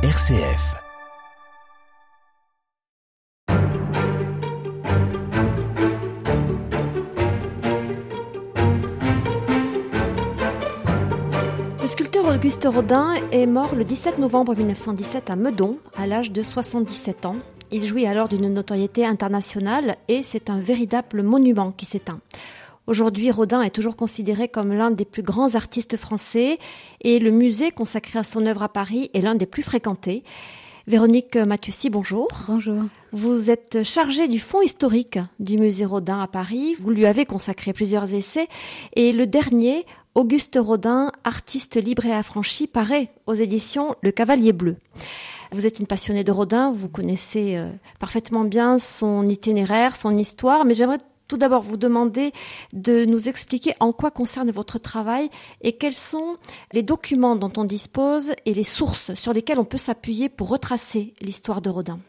RCF. Le sculpteur Auguste Rodin est mort le 17 novembre 1917 à Meudon, à l'âge de 77 ans. Il jouit alors d'une notoriété internationale et c'est un véritable monument qui s'éteint. Aujourd'hui, Rodin est toujours considéré comme l'un des plus grands artistes français et le musée consacré à son œuvre à Paris est l'un des plus fréquentés. Véronique Mathieussy, bonjour. Bonjour. Vous êtes chargée du fonds historique du musée Rodin à Paris. Vous lui avez consacré plusieurs essais et le dernier, Auguste Rodin, artiste libre et affranchi, paraît aux éditions Le Cavalier Bleu. Vous êtes une passionnée de Rodin, vous connaissez euh, parfaitement bien son itinéraire, son histoire, mais j'aimerais tout d'abord vous demander de nous expliquer en quoi concerne votre travail et quels sont les documents dont on dispose et les sources sur lesquelles on peut s'appuyer pour retracer l'histoire de Rodin.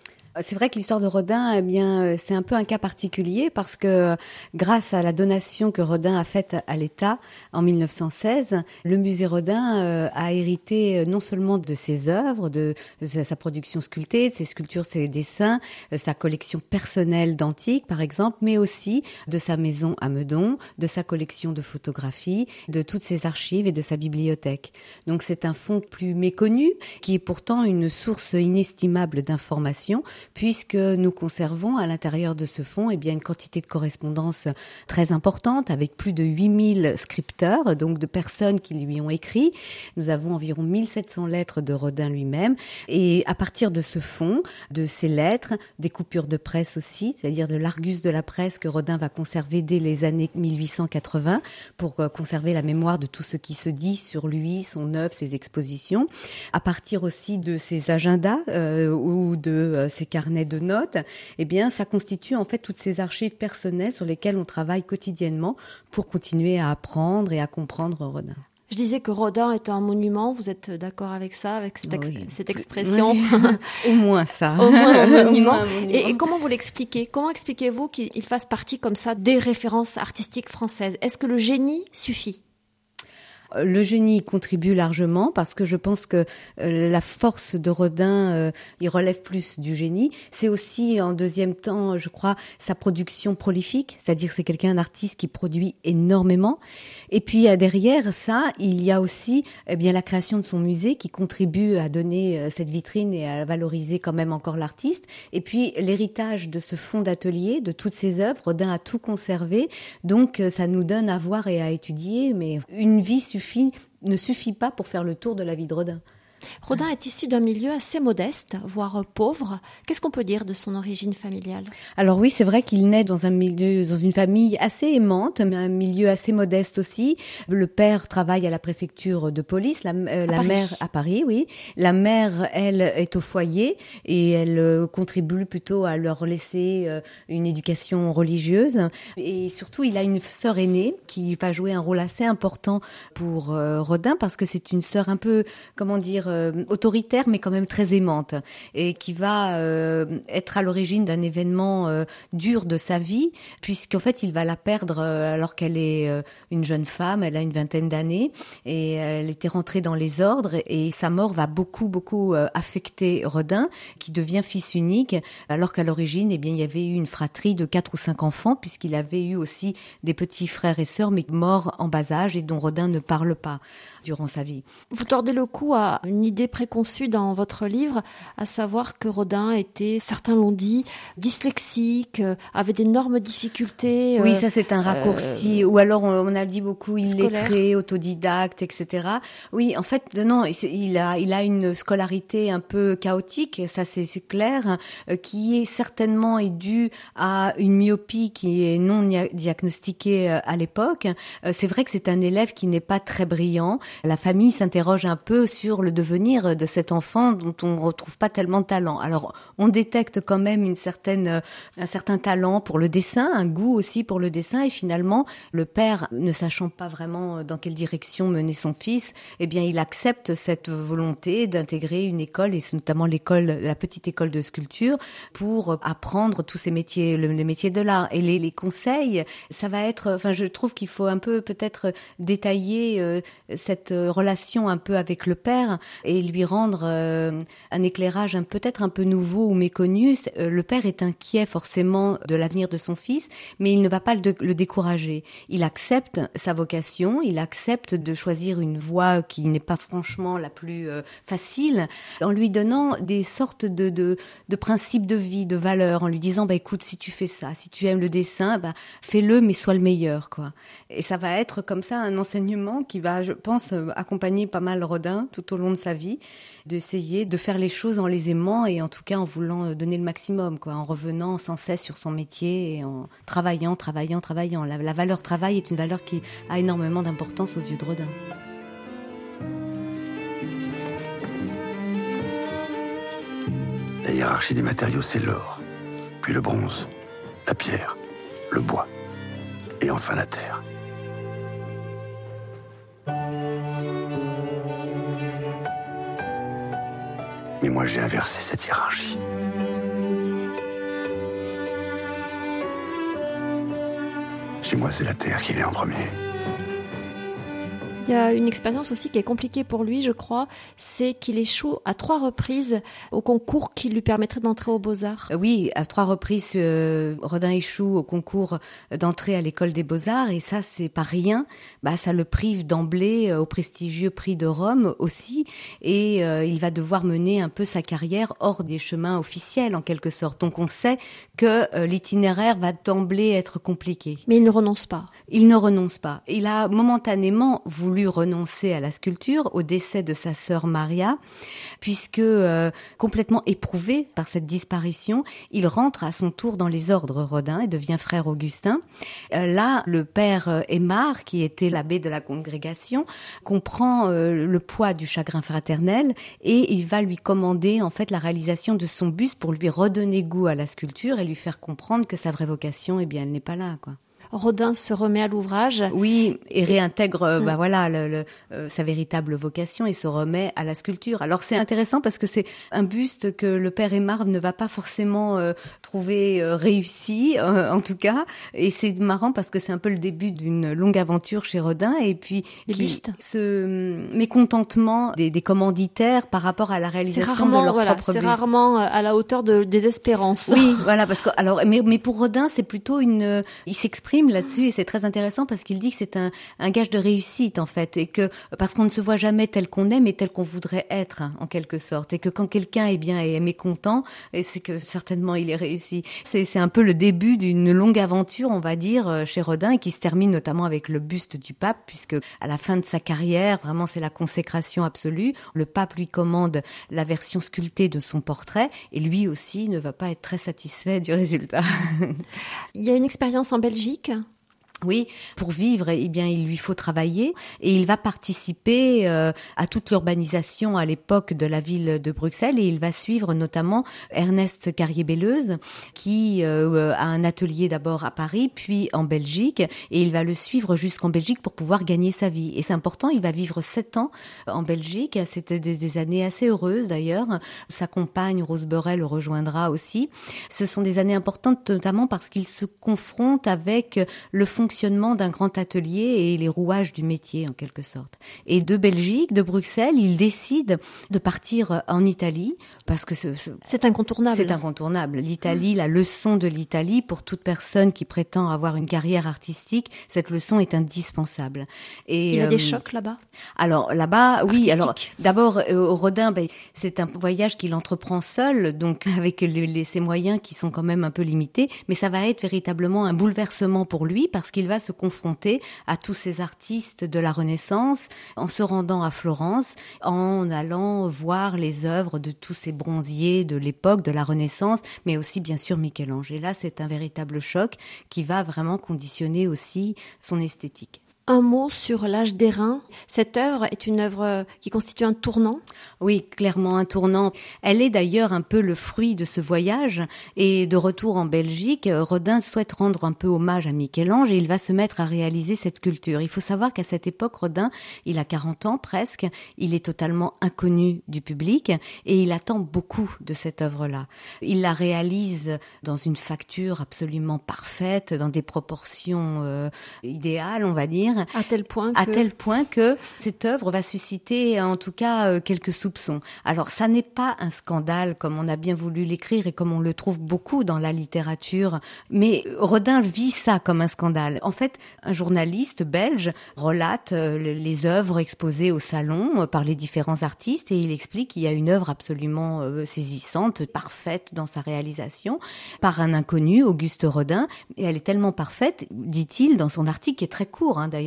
C'est vrai que l'histoire de Rodin, eh bien, euh, c'est un peu un cas particulier parce que grâce à la donation que Rodin a faite à l'État en 1916, le musée Rodin euh, a hérité euh, non seulement de ses œuvres, de, sa production sculptée, de ses sculptures, ses dessins, sa collection personnelle d'antiques, par exemple, mais aussi de sa maison à Meudon, de sa collection de photographies, de toutes ses archives et de sa bibliothèque. Donc c'est un fonds plus méconnu qui est pourtant une source inestimable d'informations puisque nous conservons à l'intérieur de ce fonds eh bien, une quantité de correspondances très importante avec plus de 8000 scripteurs, donc de personnes qui lui ont écrit. Nous avons environ 1700 lettres de Rodin lui-même. Et à partir de ce fonds, de ces lettres, des coupures de presse aussi, c'est-à-dire de l'argus de la presse que Rodin va conserver dès les années 1880 pour euh, conserver la mémoire de tout ce qui se dit sur lui, son œuvre, ses expositions. À partir aussi de ses agendas euh, ou de euh, ses carnets de notes, eh bien, ça constitue en fait toutes ces archives personnelles sur lesquelles on travaille quotidiennement pour continuer à apprendre et à comprendre Rodin. Je disais que Rodin est un monument. Vous êtes d'accord avec ça, avec cette, ex cette expression Au moins ça. Au moins un monument. Et, et, comment vous l'expliquez? Comment expliquez-vous qu'il fasse partie comme ça des références artistiques françaises? Est-ce que le génie suffit? Le génie contribue largement parce que je pense que euh, la force de Rodin, euh, il relève plus du génie. C'est aussi en deuxième temps, je crois, sa production prolifique, c'est-à-dire c'est quelqu'un, un artiste qui produit énormément. Et puis derrière ça, il y a aussi eh bien la création de son musée qui contribue à donner euh, cette vitrine et à valoriser quand même encore l'artiste. Et puis l'héritage de ce fonds d'atelier, de toutes ses œuvres, Rodin a tout conservé, donc ça nous donne à voir et à étudier. Mais une vie ne suffit pas pour faire le tour de la vie de Rodin. Rodin est issu d'un milieu assez modeste, voire pauvre. Qu'est-ce qu'on peut dire de son origine familiale? Alors oui, c'est vrai qu'il naît dans un milieu, dans une famille assez aimante, mais un milieu assez modeste aussi. Le père travaille à la préfecture de police, la, euh, la mère à Paris, oui. La mère, elle, est au foyer et elle euh, contribue plutôt à leur laisser euh, une éducation religieuse. Et surtout, il a une sœur aînée qui va jouer un rôle assez important pour Rodin parce que c'est une sœur un peu, comment dire, autoritaire mais quand même très aimante et qui va euh, être à l'origine d'un événement euh, dur de sa vie puisqu'en fait il va la perdre alors qu'elle est une jeune femme, elle a une vingtaine d'années et elle était rentrée dans les ordres et sa mort va beaucoup beaucoup affecter Rodin qui devient fils unique alors qu'à l'origine eh bien il y avait eu une fratrie de quatre ou cinq enfants puisqu'il avait eu aussi des petits frères et sœurs mais morts en bas âge et dont Rodin ne parle pas durant sa vie. Vous tordez le cou à une idée préconçue dans votre livre, à savoir que Rodin était, certains l'ont dit, dyslexique, euh, avait d'énormes difficultés. Oui, euh, ça c'est un raccourci. Euh, ou alors on, a dit beaucoup illettré, autodidacte, etc. Oui, en fait, non, il a, il a une scolarité un peu chaotique, ça c'est clair, qui est certainement est due à une myopie qui est non diagnostiquée à l'époque. C'est vrai que c'est un élève qui n'est pas très brillant. La famille s'interroge un peu sur le devenir de cet enfant dont on ne retrouve pas tellement de talent. Alors, on détecte quand même une certaine, un certain talent pour le dessin, un goût aussi pour le dessin, et finalement, le père, ne sachant pas vraiment dans quelle direction mener son fils, eh bien, il accepte cette volonté d'intégrer une école, et notamment l'école, la petite école de sculpture, pour apprendre tous ces métiers, les métiers de l'art. Et les, les, conseils, ça va être, enfin, je trouve qu'il faut un peu peut-être détailler euh, cette relation un peu avec le père, et lui rendre euh, un éclairage peut-être un peu nouveau ou méconnu. Euh, le père est inquiet forcément de l'avenir de son fils, mais il ne va pas le, décourager. Il accepte sa vocation, il accepte de choisir une voie qui n'est pas franchement la plus euh, facile, en lui donnant des sortes de, de, principes de vie, de valeurs, en lui disant bah écoute si tu fais ça, si tu aimes le dessin, bah fais-le mais sois le meilleur quoi. Et ça va être comme ça un enseignement qui va, je pense, accompagner pas mal Rodin tout au long de sa vie, d'essayer de faire les choses en les aimant et en tout cas en voulant donner le maximum, quoi, en revenant sans cesse sur son métier et en travaillant, travaillant, travaillant. La, la valeur travail est une valeur qui a énormément d'importance aux yeux de Rodin. La hiérarchie des matériaux, c'est l'or, puis le bronze, la pierre, le bois, et enfin la terre. Mais moi, j'ai inversé cette hiérarchie. Chez moi, c'est la terre qui vient en premier. Il y a une expérience aussi qui est compliquée pour lui, je crois, c'est qu'il échoue à trois reprises au concours qui lui permettrait d'entrer aux Beaux-Arts. Euh, oui, à trois reprises, euh, Rodin échoue au concours d'entrée à l'école des Beaux-Arts et ça, c'est pas rien. Bah, ça le prive d'emblée euh, au prestigieux prix de Rome aussi et il va devoir mener un peu sa carrière hors des chemins officiels en quelque sorte. Donc on sait que l'itinéraire va d'emblée être compliqué. Mais il ne renonce pas. Il ne renonce pas. Il a momentanément voulu renoncer à la sculpture au décès de sa sœur Maria, puisque euh, complètement éprouvé par cette disparition, il rentre à son tour dans les ordres Rodin et devient frère Augustin. Euh, là, le père euh, Aymar, qui était l'abbé de la congrégation, comprend le poids du chagrin fraternel et il va lui commander en fait la réalisation de son buste pour lui redonner goût à la sculpture et lui faire comprendre que sa vraie vocation, eh bien, elle n'est pas là, quoi. Rodin se remet à l'ouvrage. Oui, et réintègre, euh, bah mm. voilà, le, euh, sa véritable vocation et se remet à la sculpture. Alors c'est intéressant parce que c'est un buste que le père Aymar ne va pas forcément euh, trouver réussi, en tout cas. Et c'est marrant parce que c'est un peu le début d'une longue aventure chez Rodin. Et puis qui, ce mm, mécontentement des, des, commanditaires par rapport à la réalisation de leur voilà, propre C'est rarement à la hauteur de, des espérances. Oui, voilà, parce que alors, mais, mais pour Rodin, c'est plutôt une, il s'exprime là-dessus et c'est très intéressant parce qu'il dit que c'est un, un, gage de réussite en fait et que parce qu'on ne se voit jamais tel qu'on est mais tel qu'on voudrait être hein, en quelque sorte et que quand quelqu'un est bien et est mécontent c'est que certainement il est réussi. C'est un peu le début d'une longue aventure on va dire euh, chez Rodin et qui se termine notamment avec le buste du pape puisque à la fin de sa carrière vraiment c'est la consécration absolue. Le pape lui commande la version sculptée de son portrait et lui aussi ne va pas être très satisfait du résultat. il y a une expérience en Belgique oui, pour vivre, eh bien, il lui faut travailler et il va participer euh, à toute l'urbanisation à l'époque de la ville de Bruxelles et il va suivre notamment Ernest Carrier-Belleuse qui euh, a un atelier d'abord à Paris puis en Belgique et il va le suivre jusqu'en Belgique pour pouvoir gagner sa vie. Et c'est important, il va vivre sept ans en Belgique. C'était des, années assez heureuses d'ailleurs. Sa compagne Rose Burrell le rejoindra aussi. Ce sont des années importantes notamment parce qu'il se confronte avec le fond fonctionnement d'un grand atelier et les rouages du métier en quelque sorte. Et de Belgique, de Bruxelles, il décide de partir en Italie parce que c'est incontournable. C'est incontournable. L'Italie, la leçon de l'Italie pour toute personne qui prétend avoir une carrière artistique, cette leçon est indispensable. Et il y a des euh, chocs là-bas? Alors là-bas, oui. Alors d'abord, euh, au Rodin, ben, c'est un voyage qu'il entreprend seul, donc avec les, ses moyens qui sont quand même un peu limités, mais ça va être véritablement un bouleversement pour lui parce qu'il il va se confronter à tous ces artistes de la Renaissance en se rendant à Florence, en allant voir les œuvres de tous ces bronziers de l'époque de la Renaissance, mais aussi bien sûr Michel-Ange. Et là, c'est un véritable choc qui va vraiment conditionner aussi son esthétique un mot sur l'âge d'airain. Cette œuvre est une œuvre qui constitue un tournant. Oui, clairement un tournant. Elle est d'ailleurs un peu le fruit de ce voyage et de retour en Belgique, Rodin souhaite rendre un peu hommage à Michel-Ange et il va se mettre à réaliser cette sculpture. Il faut savoir qu'à cette époque, Rodin, il a 40 ans presque, il est totalement inconnu du public et il attend beaucoup de cette œuvre-là. Il la réalise dans une facture absolument parfaite, dans des proportions euh, idéales, on va dire, À tel point que... À tel point que cette œuvre va susciter en tout cas euh, quelques soupçons. Alors ça n'est pas un scandale comme on a bien voulu l'écrire et comme on le trouve beaucoup dans la littérature, mais Rodin vit ça comme un scandale. En fait, un journaliste belge relate euh, les œuvres exposées au salon euh, par les différents artistes et il explique qu'il y a une œuvre absolument saisissante, parfaite dans sa réalisation par un inconnu, Auguste Rodin, et elle est tellement parfaite, dit-il dans son article qui est très court hein, d'ailleurs,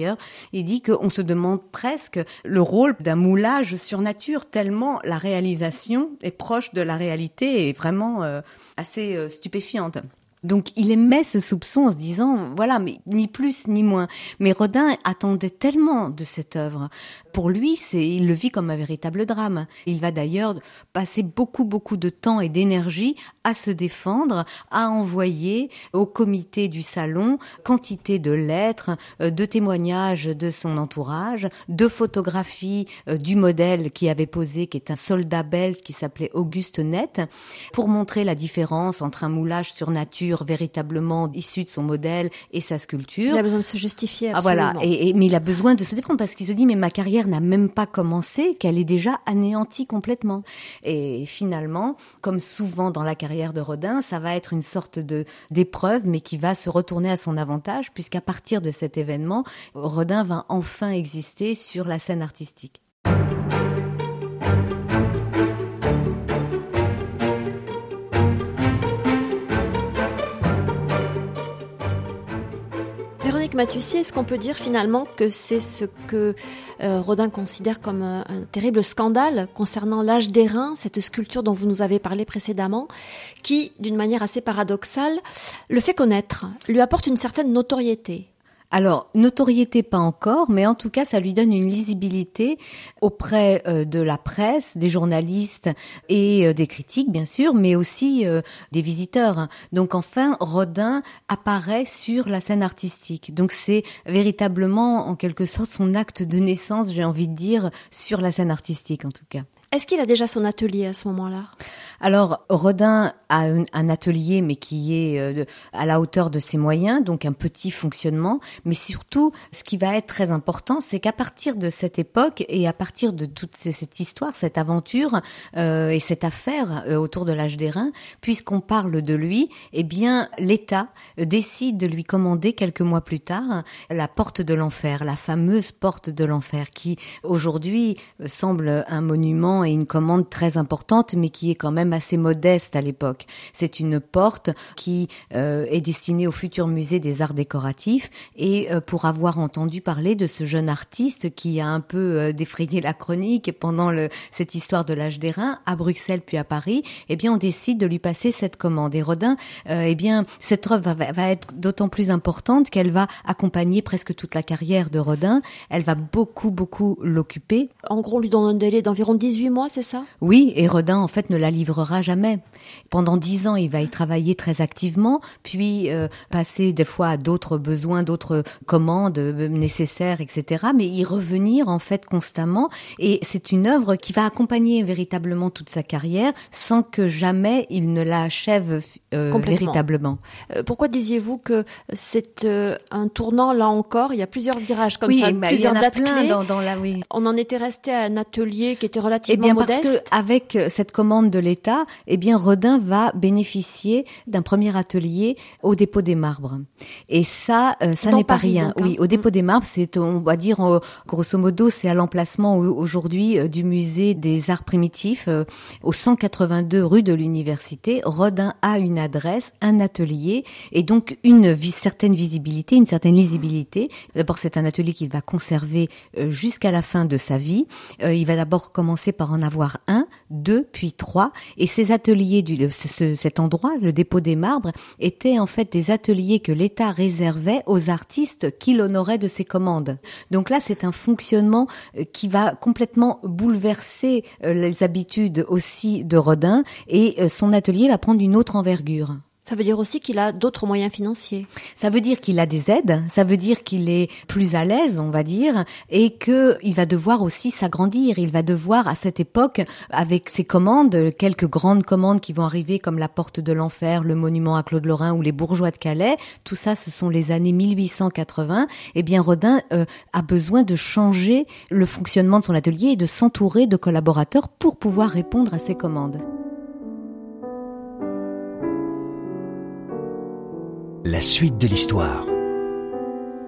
il dit qu'on se demande presque le rôle d'un moulage sur nature tellement la réalisation est proche de la réalité et vraiment euh, assez euh, stupéfiante. Donc il émet ce soupçon en se disant voilà mais ni plus ni moins. Mais Rodin attendait tellement de cette œuvre pour lui, c'est, il le vit comme un véritable drame. Il va d'ailleurs passer beaucoup, beaucoup de temps et d'énergie à se défendre, à envoyer au comité du salon quantité de lettres, euh, de témoignages de son entourage, de photographies euh, du modèle qui avait posé, qui est un soldat belge qui s'appelait Auguste Net, pour montrer la différence entre un moulage sur nature véritablement issu de son modèle et sa sculpture. Il a besoin de se justifier. Absolument. Ah voilà, et, mais il a besoin de se défendre parce qu'il se dit mais ma carrière n'a même pas commencé, qu'elle est déjà anéantie complètement. Et finalement, comme souvent dans la carrière de Rodin, ça va être une sorte de d'épreuve, mais qui va se retourner à son avantage, puisqu'à partir de cet événement, Rodin va enfin exister sur la scène artistique. Véronique est-ce qu'on peut dire finalement que c'est ce que euh, Rodin considère comme un, terrible scandale concernant l'âge d'airain, cette sculpture dont vous nous avez parlé précédemment, qui, d'une manière assez paradoxale, le fait connaître, lui apporte une certaine notoriété? Alors, notoriété pas encore, mais en tout cas, ça lui donne une lisibilité auprès euh, de la presse, des journalistes et euh, des critiques, bien sûr, mais aussi euh, des visiteurs. Donc, enfin, Rodin apparaît sur la scène artistique. Donc, c'est véritablement, en quelque sorte, son acte de naissance, j'ai envie de dire, sur la scène artistique, en tout cas. Est-ce qu'il a déjà son atelier à ce moment-là? Alors, Rodin a un, atelier, mais qui est euh, à la hauteur de ses moyens, donc un petit fonctionnement. Mais surtout, ce qui va être très important, c'est qu'à partir de cette époque et à partir de toute cette histoire, cette aventure euh, et cette affaire euh, autour de l'âge d'airain, puisqu'on parle de lui, eh bien, l'État décide de lui commander quelques mois plus tard la porte de l'enfer, la fameuse porte de l'enfer, qui aujourd'hui semble un monument et une commande très importante, mais qui est quand même assez modeste à l'époque. C'est une porte qui euh, est destinée au futur musée des arts décoratifs et euh, pour avoir entendu parler de ce jeune artiste qui a un peu euh, défrayé la chronique pendant cette histoire de l'âge des reins à Bruxelles puis à Paris, eh bien on décide de lui passer cette commande. Et Rodin, eh bien cette œuvre va, être d'autant plus importante qu'elle va accompagner presque toute la carrière de Rodin. Elle va beaucoup beaucoup l'occuper. En gros, lui donne un délai d'environ 18 mois, c'est ça? Oui, et Rodin, en fait, ne la livrera jamais. Pendant dix ans, il va y travailler très activement, puis euh, passer des fois à d'autres besoins, d'autres commandes euh, nécessaires, etc. Mais y revenir, en fait, constamment. Et c'est une œuvre qui va accompagner véritablement toute sa carrière, sans que jamais il ne la achève euh, véritablement. pourquoi disiez-vous que c'est un tournant, là encore? Il y a plusieurs virages comme ça, bah, plusieurs il y en a plein dans, dans la... Oui. On en était resté à un atelier qui était relativement bien, parce que avec euh, cette commande de l'État, eh bien Rodin va bénéficier d'un premier atelier au dépôt des marbres. Et ça, euh, ça n'est pas rien. oui, hein. au dépôt mm. des marbres, c'est on va dire euh, grosso modo, c'est à l'emplacement aujourd'hui du musée des arts primitifs au 182 rue de l'université. Rodin a une adresse, un atelier et donc une certaine visibilité, une certaine lisibilité. D'abord, c'est un atelier qu'il va conserver jusqu'à la fin de sa vie. il va d'abord commencer par en avoir un, deux, puis trois. Et ces ateliers, du, cet endroit, le dépôt des marbres, étaient en fait des ateliers que l'État réservait aux artistes qu'il honorait de ses commandes. Donc là, c'est un fonctionnement euh, qui va complètement bouleverser euh, les habitudes aussi de Rodin et euh, son atelier va prendre une autre envergure. Ça veut dire aussi qu'il a d'autres moyens financiers. Ça veut dire qu'il a des aides, ça veut dire qu'il est plus à l'aise, on va dire, et que il va devoir aussi s'agrandir. Il va devoir, à cette époque, avec ses commandes, quelques grandes commandes qui vont arriver comme la Porte de l'Enfer, le monument à Claude Lorrain ou les bourgeois de Calais, tout ça, ce sont les années 1880. Eh bien, Rodin euh, a besoin de changer le fonctionnement de son atelier et de s'entourer de collaborateurs pour pouvoir répondre à ces commandes. La suite de l'histoire.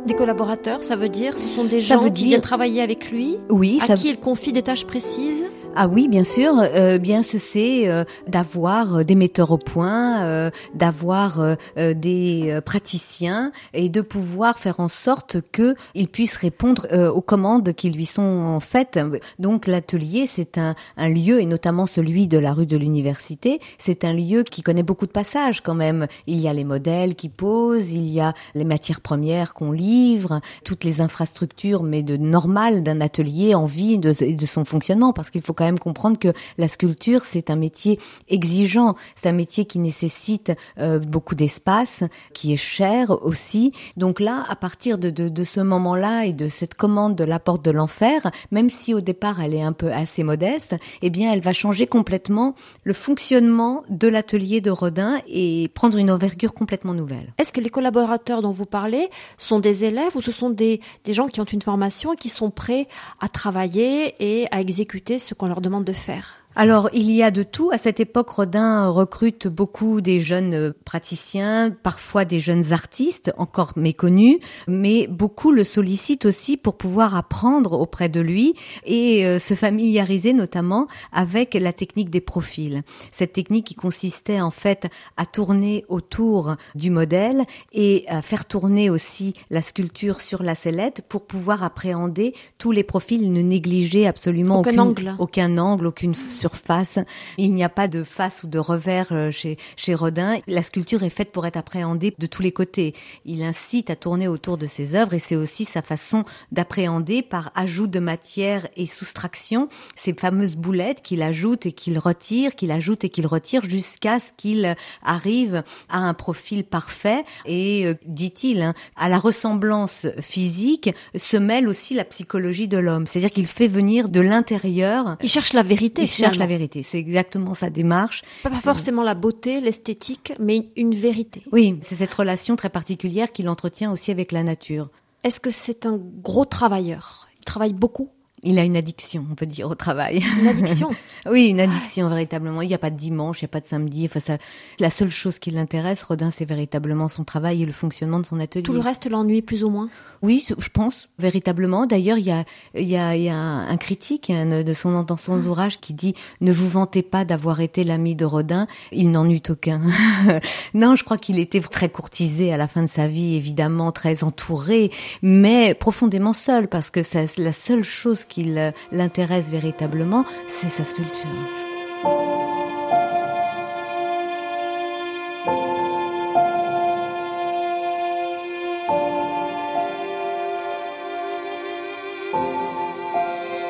Des collaborateurs, ça veut dire, ce sont des gens qui viennent travailler avec lui, oui, à qui il confie des tâches précises. Ah oui, bien sûr. Euh, bien ce c'est euh, d'avoir euh, des metteurs au point, euh, d'avoir des praticiens et de pouvoir faire en sorte que il puisse répondre aux commandes qui lui sont faites. Donc l'atelier, c'est un, un, lieu et notamment celui de la rue de l'université, c'est un lieu qui connaît beaucoup de passages quand même. Il y a les modèles qui posent, il y a les matières premières qu'on livre, toutes les infrastructures, mais de normal d'un atelier en vie de, de son fonctionnement, parce qu'il faut quand même comprendre que la sculpture, c'est un métier exigeant, c'est un métier qui nécessite euh, beaucoup d'espace, qui est cher aussi. Donc là, à partir de, de, de ce moment-là et de cette commande de la porte de l'enfer, même si au départ elle est un peu assez modeste, eh bien elle va changer complètement le fonctionnement de l'atelier de Rodin et prendre une envergure complètement nouvelle. Est-ce que les collaborateurs dont vous parlez sont des élèves ou ce sont des, des gens qui ont une formation et qui sont prêts à travailler et à exécuter ce qu'on leur demande de faire alors, il y a de tout. À cette époque, Rodin recrute beaucoup des jeunes euh, praticiens, parfois des jeunes artistes, encore méconnus, mais beaucoup le sollicitent aussi pour pouvoir apprendre auprès de lui et euh, se familiariser notamment avec la technique des profils. Cette technique qui consistait en fait à tourner autour du modèle et à faire tourner aussi la sculpture sur la sellette pour pouvoir appréhender tous les profils, ne négliger absolument aucun angle, aucun angle, aucune surface. Il n'y a pas de face ou de revers euh, chez, chez Rodin. La sculpture est faite pour être appréhendée de tous les côtés. Il incite à tourner autour de ses œuvres et c'est aussi sa façon d'appréhender par ajout de matière et soustraction ces fameuses boulettes qu'il ajoute et qu'il retire, qu'il ajoute et qu'il retire jusqu'à ce qu'il arrive à un profil parfait et, euh, dit-il, hein, à la ressemblance physique se mêle aussi la psychologie de l'homme. C'est-à-dire qu'il fait venir de l'intérieur. Il cherche la vérité. Il cherche la vérité. C'est exactement sa démarche. Pas forcément la beauté, l'esthétique, mais une vérité. Oui, c'est cette relation très particulière qu'il entretient aussi avec la nature. Est-ce que c'est un gros travailleur? Il travaille beaucoup? Il a une addiction, on peut dire, au travail. Une addiction Oui, une addiction, véritablement. Il n'y a pas de dimanche, il n'y a pas de samedi. Enfin, ça, la seule chose qui l'intéresse, Rodin, c'est véritablement son travail et le fonctionnement de son atelier. Tout le reste l'ennuie, plus ou moins? Oui, je pense, véritablement. D'ailleurs, il y a, il y a, il y a un critique hein, de son, dans son mmh. ouvrage qui dit « Ne vous vantez pas d'avoir été l'ami de Rodin, il n'en eut aucun. » Non, je crois qu'il était très courtisé à la fin de sa vie, évidemment, très entouré, mais profondément seul, parce que c'est la seule chose qui qu'il l'intéresse véritablement, c'est sa sculpture.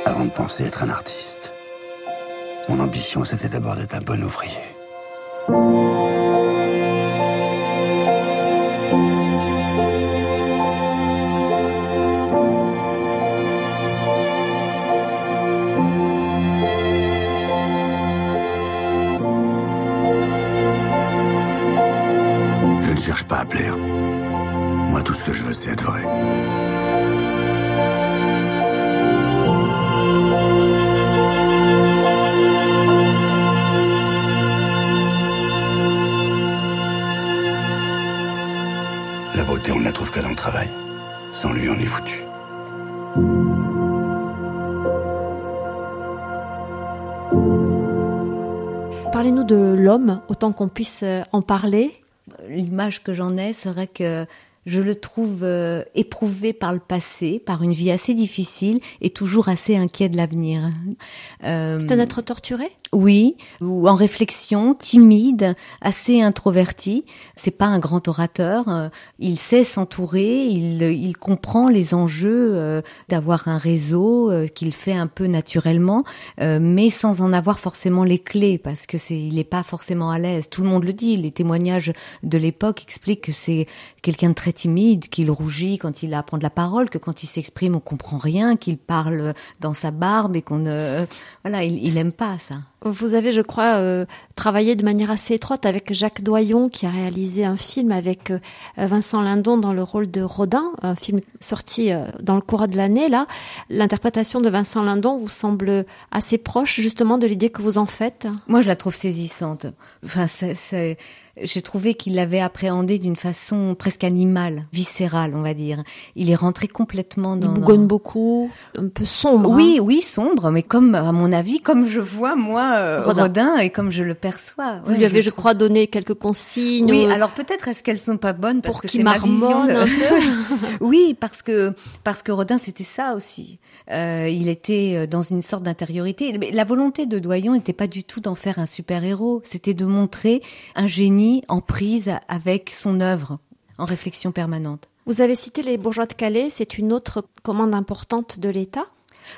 Avant de penser être un artiste, mon ambition c'était d'abord d'être un bon ouvrier. Pas à plaire. Moi, tout ce que je veux, c'est être vrai. La beauté, on ne la trouve que dans le travail. Sans lui, on est foutu. Parlez-nous de l'homme, autant qu'on puisse en parler l'image que j'en ai serait que Je le trouve euh, éprouvé par le passé, par une vie assez difficile et toujours assez inquiet de l'avenir. Euh, C'est un être torturé? Oui, ou en réflexion, timide, assez introverti. C'est pas un grand orateur. Euh, il sait s'entourer, il, il comprend les enjeux euh, d'avoir un réseau qu'il fait un peu naturellement, mais sans en avoir forcément les clés parce que c'est il est pas forcément à l'aise. Tout le monde le dit. Les témoignages de l'époque expliquent que c'est quelqu'un de très timide, qu'il rougit quand il a à prendre la parole, que quand il s'exprime on comprend rien, qu'il parle dans sa barbe et qu'on ne voilà, il, il aime pas ça. Vous avez, je crois, euh, travaillé de manière assez étroite avec Jacques Doyon, qui a réalisé un film avec euh, Vincent Lindon dans le rôle de Rodin, un film sorti euh, dans le courant de l'année. Là, l'interprétation de Vincent Lindon vous semble assez proche justement de l'idée que vous en faites? Moi, je la trouve saisissante. Enfin, c'est j'ai trouvé qu'il l'avait appréhendé d'une façon presque animale, viscérale, on va dire. Il est rentré complètement dans. Il bougonne beaucoup, un peu sombre. Oui, hein. oui, sombre, mais comme à mon avis, comme je vois moi euh, Rodin. et comme je le perçois. Vous lui avez, je, crois, donné quelques consignes. Oui, alors peut-être est-ce qu'elles sont pas bonnes parce pour que c'est ma vision. Un peu. oui, parce que parce que Rodin c'était ça aussi. Euh, il était euh, dans une sorte d'intériorité. La volonté de Doyon n'était pas du tout d'en faire un super héros. C'était de montrer un génie en prise avec son œuvre, en réflexion permanente. Vous avez cité les bourgeois de Calais, c'est une autre commande importante de l'État?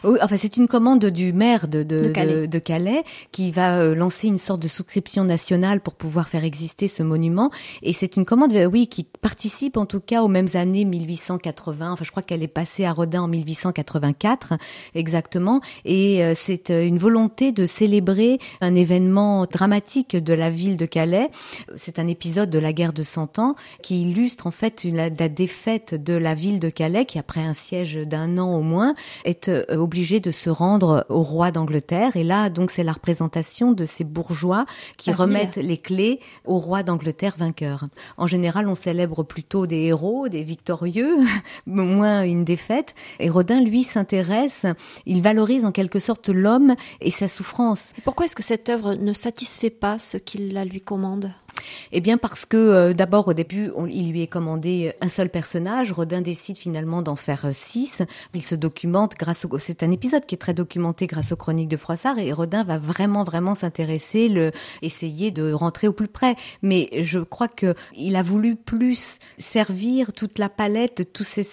Oui, enfin c'est une commande du maire de, de, de, Calais. qui va euh, lancer une sorte de souscription nationale pour pouvoir faire exister ce monument. Et c'est une commande, euh, oui, qui participe en tout cas aux mêmes années 1880. Enfin, je crois qu'elle est passée à Rodin en 1884 exactement. Et euh, c'est une volonté de célébrer un événement dramatique de la ville de Calais. C'est un épisode de la guerre de Cent Ans qui illustre en fait la, la défaite de la ville de Calais, qui après un siège d'un an au moins est obligé de se rendre au roi d'Angleterre. Et là, donc, c'est la représentation de ces bourgeois qui remettent les clés au roi d'Angleterre vainqueur. En général, on célèbre plutôt des héros, des victorieux, moins une défaite. Et Rodin, lui, s'intéresse, il valorise en quelque sorte l'homme et sa souffrance. pourquoi est-ce que cette œuvre ne satisfait pas ce qu'il la lui commande? Eh bien parce que euh, d'abord au début il lui est commandé un seul personnage. Rodin décide finalement d'en faire euh, six. Il se documente grâce au c'est un épisode qui est très documenté grâce aux chroniques de Froissart et Rodin va vraiment vraiment s'intéresser, le essayer de rentrer au plus près. Mais je crois que il a voulu plus servir toute la palette de tous ces,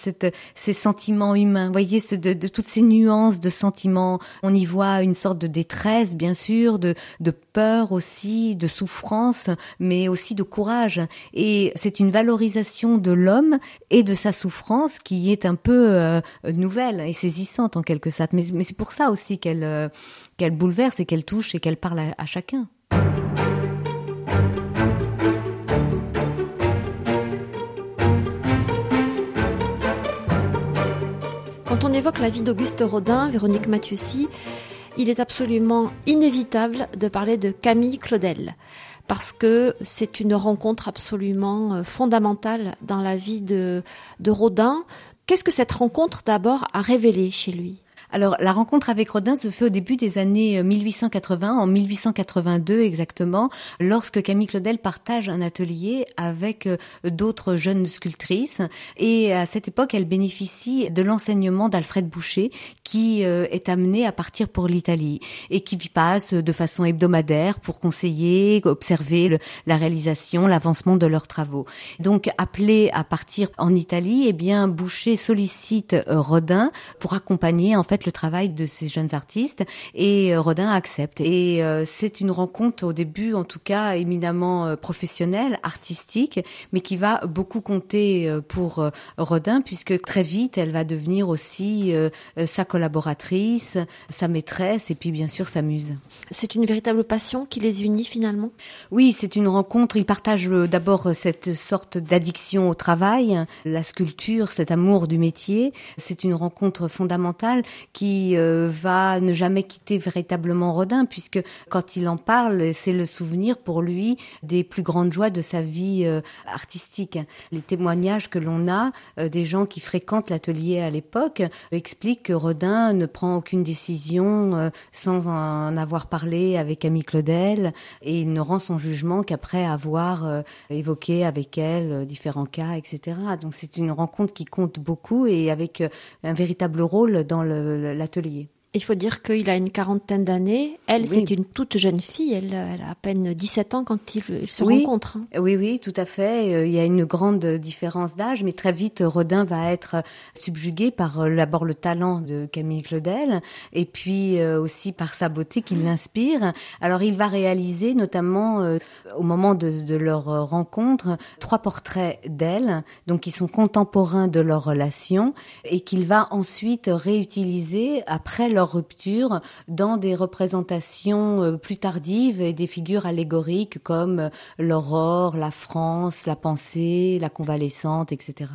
ces sentiments humains. Vous voyez ce, de, de, toutes ces nuances de sentiments. On y voit une sorte de détresse bien sûr, de, de peur aussi, de souffrance, mais mais aussi de courage. Et c'est une valorisation de l'homme et de sa souffrance qui est un peu euh, nouvelle et saisissante en quelque sorte. Mais, c'est pour ça aussi qu'elle euh, qu'elle bouleverse et qu'elle touche et qu'elle parle à, chacun. Quand on évoque la vie d'Auguste Rodin, Véronique Mathieusi, il est absolument inévitable de parler de Camille Claudel parce que c'est une rencontre absolument euh, fondamentale dans la vie de, de Rodin. Qu'est-ce que cette rencontre d'abord a révélé chez lui? Alors, la rencontre avec Rodin se fait au début des années 1880, euh, en 1882 exactement, lorsque Camille Claudel partage un atelier avec euh, d'autres jeunes sculptrices. Et à cette époque, elle bénéficie de l'enseignement d'Alfred Boucher, qui euh, est amené à partir pour l'Italie et qui passe de façon hebdomadaire pour conseiller, observer la réalisation, l'avancement de leurs travaux. Donc, appelé à partir en Italie, eh bien, Boucher sollicite Rodin pour accompagner en fait le travail de ces jeunes artistes et euh, Rodin accepte. Et euh, c'est une rencontre au début, en tout cas, éminemment euh, professionnelle, artistique, mais qui va beaucoup compter pour Rodin puisque très vite elle va devenir aussi sa collaboratrice, sa maîtresse et puis bien sûr sa muse. C'est une véritable passion qui les unit finalement? Oui, c'est une rencontre. Ils partagent d'abord cette sorte d'addiction au travail, la sculpture, cet amour du métier. C'est une rencontre fondamentale qui euh, va ne jamais quitter véritablement Rodin, puisque quand il en parle, c'est le souvenir pour lui des plus grandes joies de sa vie euh, artistique. Les témoignages que l'on a des gens qui fréquentent l'atelier à l'époque expliquent que Rodin ne prend aucune décision sans en avoir parlé avec Camille Claudel et il ne rend son jugement qu'après avoir évoqué avec elle différents cas, etc. Donc c'est une rencontre qui compte beaucoup et avec euh, un véritable rôle dans l'atelier. Il faut dire qu'il a une quarantaine d'années. Elle, c'est une toute jeune fille. Elle, a à peine 17 ans quand ils, se rencontrent. Hein. Oui, oui, tout à fait. Euh, il y a une grande différence d'âge, mais très vite, Rodin va être subjugué par euh, d'abord le talent de Camille Claudel et puis euh, aussi par sa beauté qui l'inspire. Alors, il va réaliser, notamment au moment de, de, leur rencontre, trois portraits d'elle, donc qui sont contemporains de leur relation et qu'il va ensuite réutiliser après leur rupture dans des représentations euh, plus tardives et des figures allégoriques comme euh, l'aurore, la France, la pensée, la convalescente, etc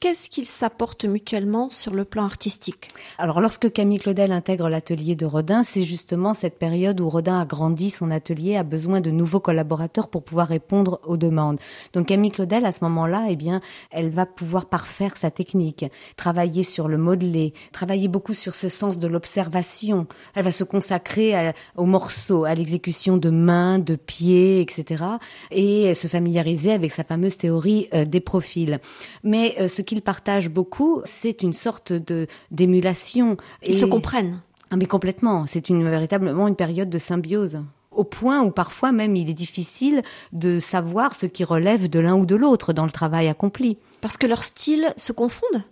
qu'est-ce qu'ils s'apportent mutuellement sur le plan artistique? Alors lorsque Camille Claudel intègre l'atelier de Rodin, c'est justement cette période où Rodin a grandi son atelier, a besoin de nouveaux collaborateurs pour pouvoir répondre aux demandes. Donc Camille Claudel, à ce moment-là, eh bien, elle va pouvoir parfaire sa technique, travailler sur le modelé, travailler beaucoup sur ce sens de l'observation. Elle va se consacrer aux morceaux, à l'exécution de mains, de pieds, etc. et se familiariser avec sa fameuse théorie euh, des profils. Mais euh, ce qu'ils partagent beaucoup, c'est une sorte de d'émulation. Ils se comprennent. Ah, mais complètement. C'est une véritablement une période de symbiose au point où parfois même il est difficile de savoir ce qui relève de l'un ou de l'autre dans le travail accompli. Parce que leurs styles se confondent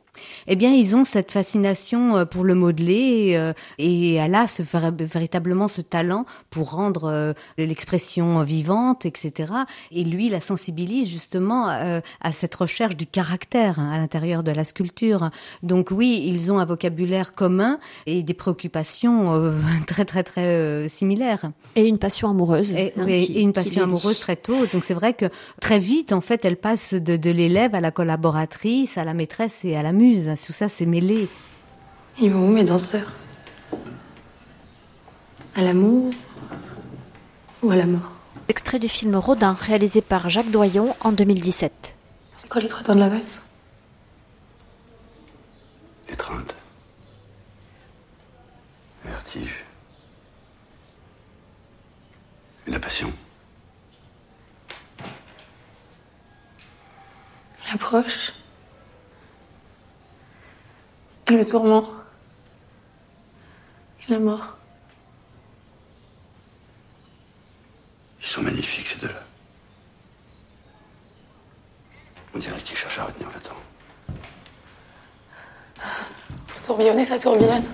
eh bien, ils ont cette fascination euh, pour le modeler euh, et elle a ce, véritablement ce talent pour rendre euh, l'expression vivante, etc. Et lui, la sensibilise justement à cette recherche du caractère hein, à l'intérieur de la sculpture. Donc oui, ils ont un vocabulaire commun et des préoccupations très très très similaires. Et une passion amoureuse. Et, hein, une passion amoureuse très tôt. Donc c'est vrai que très vite, en fait, elle passe de, de l'élève à la collaboratrice, à la maîtresse et à la muse. Tout ça, c'est mêlé. Ils vont où, mes danseurs? À l'amour ou à la mort? Extrait du film Rodin, réalisé par Jacques Doyon en 2017. C'est quoi les trois temps de la valse? Étreinte. Vertige. Et la passion. L'approche? Le tourment. Et la mort. Ils sont magnifiques, ces deux-là. On dirait qu'ils cherchent à retenir le temps. Pour tourbillonner, ça tourbillonne.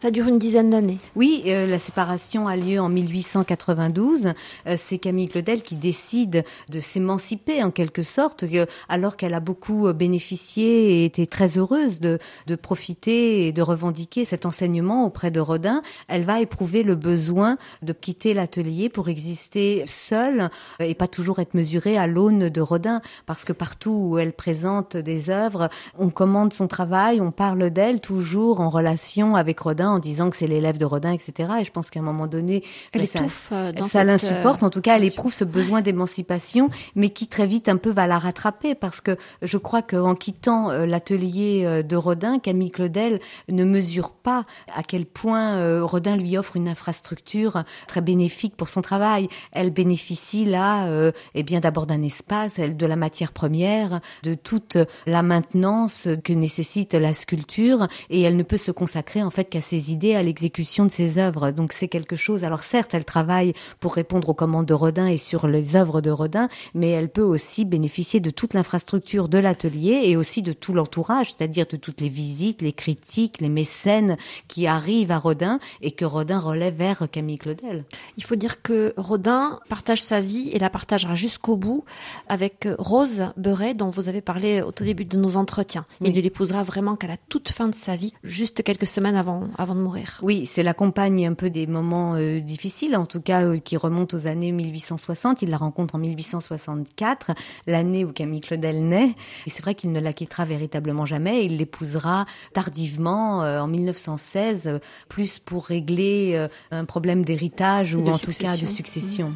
Ça dure une dizaine d'années. Oui, euh, la séparation a lieu en 1892. Euh, c'est Camille Claudel qui décide de s'émanciper en quelque sorte, alors qu'elle a beaucoup euh, bénéficié et était très heureuse de, de profiter et de revendiquer cet enseignement auprès de Rodin. Elle va éprouver le besoin de quitter l'atelier pour exister seule et pas toujours être mesurée à l'aune de Rodin, parce que partout où elle présente des œuvres, on commande son travail, on parle d'elle toujours en relation avec Rodin en disant que c'est l'élève de Rodin, etc. Et je pense qu'à un moment donné, elle ça, étouffe euh, ça l'insupporte. En tout cas, elle éprouve ce besoin d'émancipation, mais qui très vite un peu va la rattraper parce que je crois qu'en quittant euh, l'atelier euh, de Rodin, Camille Claudel ne mesure pas à quel point Rodin lui offre une infrastructure très bénéfique pour son travail. Elle bénéficie là, eh bien d'abord d'un espace, de la matière première, de toute la maintenance que nécessite la sculpture, et elle ne peut se consacrer en fait qu'à ses idées à l'exécution de ses œuvres. Donc c'est quelque chose. Alors certes, elle travaille pour répondre aux commandes de Rodin et sur les œuvres de Rodin, mais elle peut aussi bénéficier de toute l'infrastructure de l'atelier et aussi de tout l'entourage, c'est-à-dire de toutes les visites, les critiques, les mécènes qui arrivent à Rodin et que Rodin relève vers Camille Claudel. Il faut dire que Rodin partage sa vie et la partagera jusqu'au bout avec Rose Beuret, dont vous avez parlé au tout début de nos entretiens. Il ne l'épousera vraiment qu'à la toute fin de sa vie, juste quelques semaines avant, avant avant de mourir. Oui, c'est la compagne un peu des moments euh, difficiles, en tout cas euh, qui remontent aux années 1860. Il la rencontre en 1864, l'année où Camille Claudel naît. Et c'est vrai qu'il ne la quittera véritablement jamais. Il l'épousera tardivement euh, en 1916, plus pour régler un problème d'héritage ou en tout cas de succession.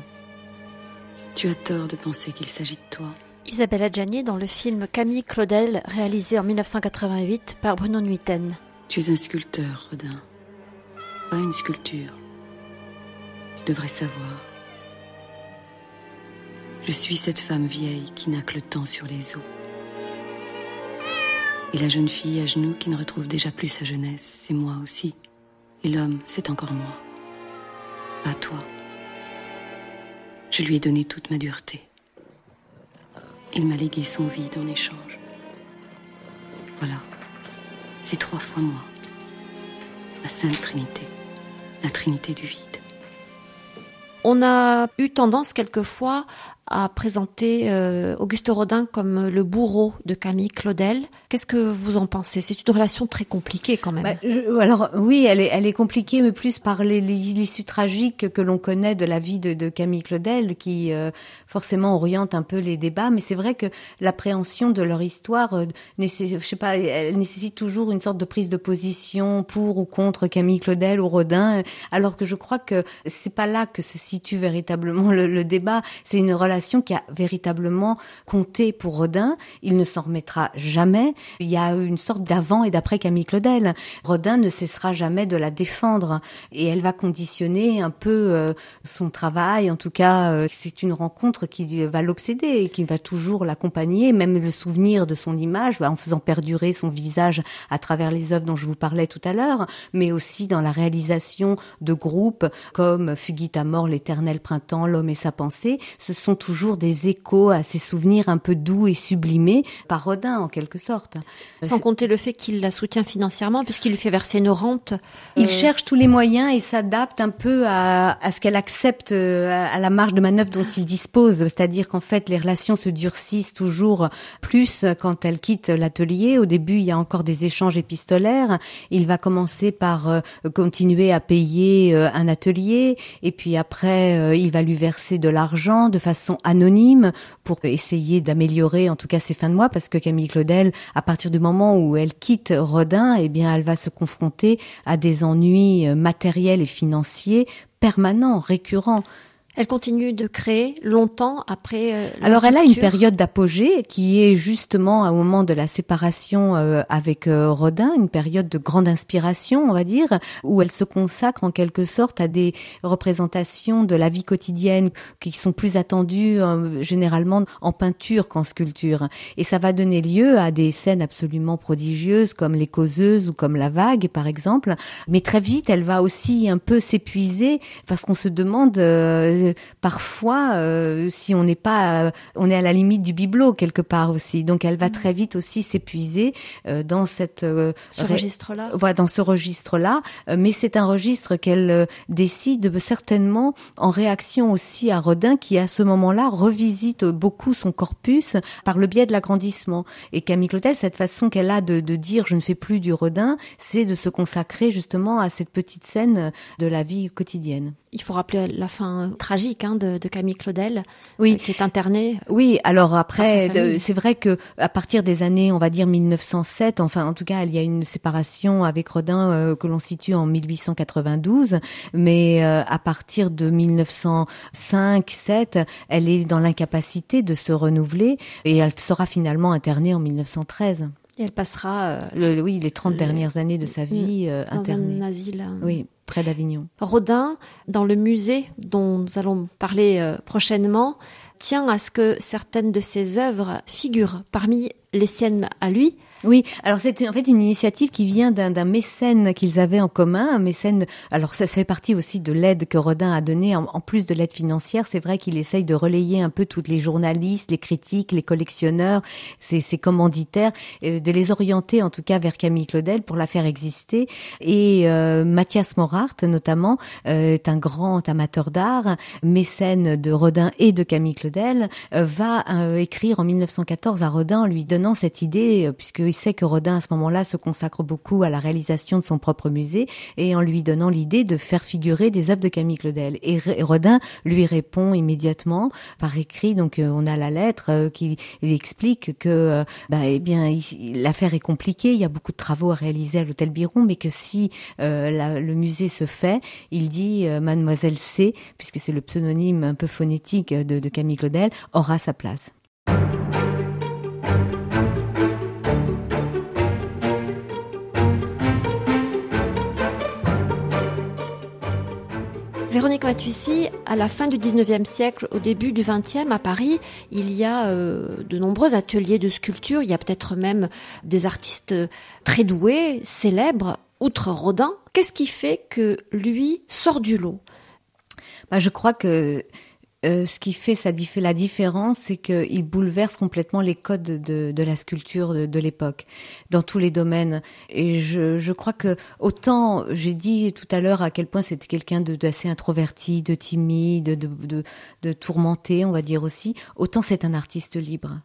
Tu as tort de penser qu'il s'agit de toi. Isabelle Adjani dans le film Camille Claudel, réalisé en 1988 par Bruno Nuiten. Tu es un sculpteur, Rodin. Pas une sculpture. Tu devrais savoir. Je suis cette femme vieille qui n'a que le temps sur les os. Et la jeune fille à genoux qui ne retrouve déjà plus sa jeunesse, c'est moi aussi. Et l'homme, c'est encore moi. Pas toi. Je lui ai donné toute ma dureté. Il m'a légué son vide en échange. Voilà. C'est trois fois moi. La Sainte Trinité. La Trinité du vide. On a eu tendance quelquefois à présenter euh, Auguste Rodin comme le bourreau de Camille Claudel. Qu'est-ce que vous en pensez? C'est une relation très compliquée quand même. Bah, alors oui, elle est, compliquée, mais plus par l'issue tragique que l'on connaît de la vie de, Camille Claudel, qui euh, forcément oriente un peu les débats. Mais c'est vrai que l'appréhension de leur histoire, euh, je sais pas, elle nécessite toujours une sorte de prise de position pour ou contre Camille Claudel ou Rodin, alors que je crois que c'est pas là que se situe véritablement le, débat. C'est une qui a véritablement compté pour Rodin. Il ne s'en remettra jamais. Il y a une sorte d'avant et d'après Camille Claudel. Rodin ne cessera jamais de la défendre et elle va conditionner un peu euh, son travail. En tout cas, euh, c'est une rencontre qui va l'obséder et qui va toujours l'accompagner, même le souvenir de son image, bah, en faisant perdurer son visage à travers les œuvres dont je vous parlais tout à l'heure, mais aussi dans la réalisation de groupes comme Fugit mort, l'éternel printemps, l'homme et sa pensée. Ce sont toujours des échos à ces souvenirs un peu doux et sublimés par Rodin en quelque sorte. Sans compter le fait qu'il la soutient financièrement puisqu'il lui fait verser une rente. Il euh, cherche tous les moyens et s'adapte un peu à, à ce qu'elle accepte euh, à la marge de manœuvre dont il dispose. C'est-à-dire qu'en fait les relations se durcissent toujours plus quand elle quitte l'atelier. Au début il y a encore des échanges épistolaires. Il va commencer par euh, continuer à payer un atelier et puis après il va lui verser de l'argent de façon anonyme pour essayer d'améliorer en tout cas ses fins de mois parce que Camille Claudel, à partir du moment où elle quitte Rodin, eh bien elle va se confronter à des ennuis euh, matériels et financiers permanents, récurrents. Elle continue de créer longtemps après. Euh, Alors elle a une période d'apogée qui est justement au moment de la séparation euh, avec euh, Rodin, une période de grande inspiration, on va dire, où elle se consacre en quelque sorte à des représentations de la vie quotidienne qui sont plus attendues généralement en peinture qu'en sculpture. Et ça va donner lieu à des scènes absolument prodigieuses comme les causeuses ou comme la vague par exemple. Mais très vite, elle va aussi un peu s'épuiser parce qu'on se demande parfois, euh, si on n'est pas, euh, on est à la limite du bibelot quelque part aussi. Donc elle va mm. très vite aussi s'épuiser euh, dans cette ce registre-là. Voilà, dans ce registre-là. mais c'est un registre qu'elle décide certainement en réaction aussi à Rodin, qui à ce moment-là revisite beaucoup son corpus par le biais de l'agrandissement. Et Camille Claudel, cette façon qu'elle a de, de dire je ne fais plus du Rodin, c'est de se consacrer justement à cette petite scène de la vie quotidienne. Il faut rappeler la fin tragique hein, de, de, Camille Claudel, oui. qui est internée. Oui, alors après, c'est vrai que à partir des années, on va dire 1907, enfin en tout cas, il y a une séparation avec Rodin euh, que l'on situe en 1892, mais euh, à partir de 1905-7, elle est dans l'incapacité de se renouveler et elle sera finalement internée en 1913. Et elle passera, euh, le, oui, les 30 dernières années de sa vie euh, dans internée. un asile. Oui, près d'Avignon. Rodin, dans le musée dont nous allons parler euh, prochainement, tient à ce que certaines de ses œuvres figurent parmi les siennes à lui, oui, alors c'est en fait une initiative qui vient d'un mécène qu'ils avaient en commun, un mécène. Alors ça, fait partie aussi de l'aide que Rodin a donnée, en, plus de l'aide financière. C'est vrai qu'il essaye de relayer un peu toutes les journalistes, les critiques, les collectionneurs, ses, commanditaires, euh, de les orienter en tout cas vers Camille Claudel pour la faire exister. Et euh, Mathias Mora, Barthes notamment, euh, est un grand amateur d'art, mécène de Rodin et de Camille Claudel, euh, va euh, écrire en 1914 à Rodin en lui donnant cette idée, puisqu'il sait que Rodin à ce moment-là se consacre beaucoup à la réalisation de son propre musée, et en lui donnant l'idée de faire figurer des œuvres de Camille Claudel. Et Rodin lui répond immédiatement par écrit, donc on a la lettre qui explique que bah, eh bien l'affaire est compliquée, il y a beaucoup de travaux à réaliser à l'hôtel Biron, mais que si euh, le musée se fait, il dit euh, Mademoiselle C, puisque c'est le pseudonyme un peu phonétique de, de Camille Claudel, aura sa place. Véronique Matuissi, à la fin du 19e siècle, au début du 20e, à Paris, il y a euh, de nombreux ateliers de sculpture. Il y a peut-être même des artistes très doués, célèbres, outre Rodin. Qu'est-ce qui fait que lui sort du lot? Bah, Je crois que euh, ce qui fait la différence, c'est qu'il bouleverse complètement les codes de, de la sculpture de, de l'époque, dans tous les domaines. Et je, je crois que autant j'ai dit tout à l'heure à quel point c'était quelqu'un d'assez introverti, de timide, de, de, de tourmenté, on va dire aussi, autant c'est un artiste libre.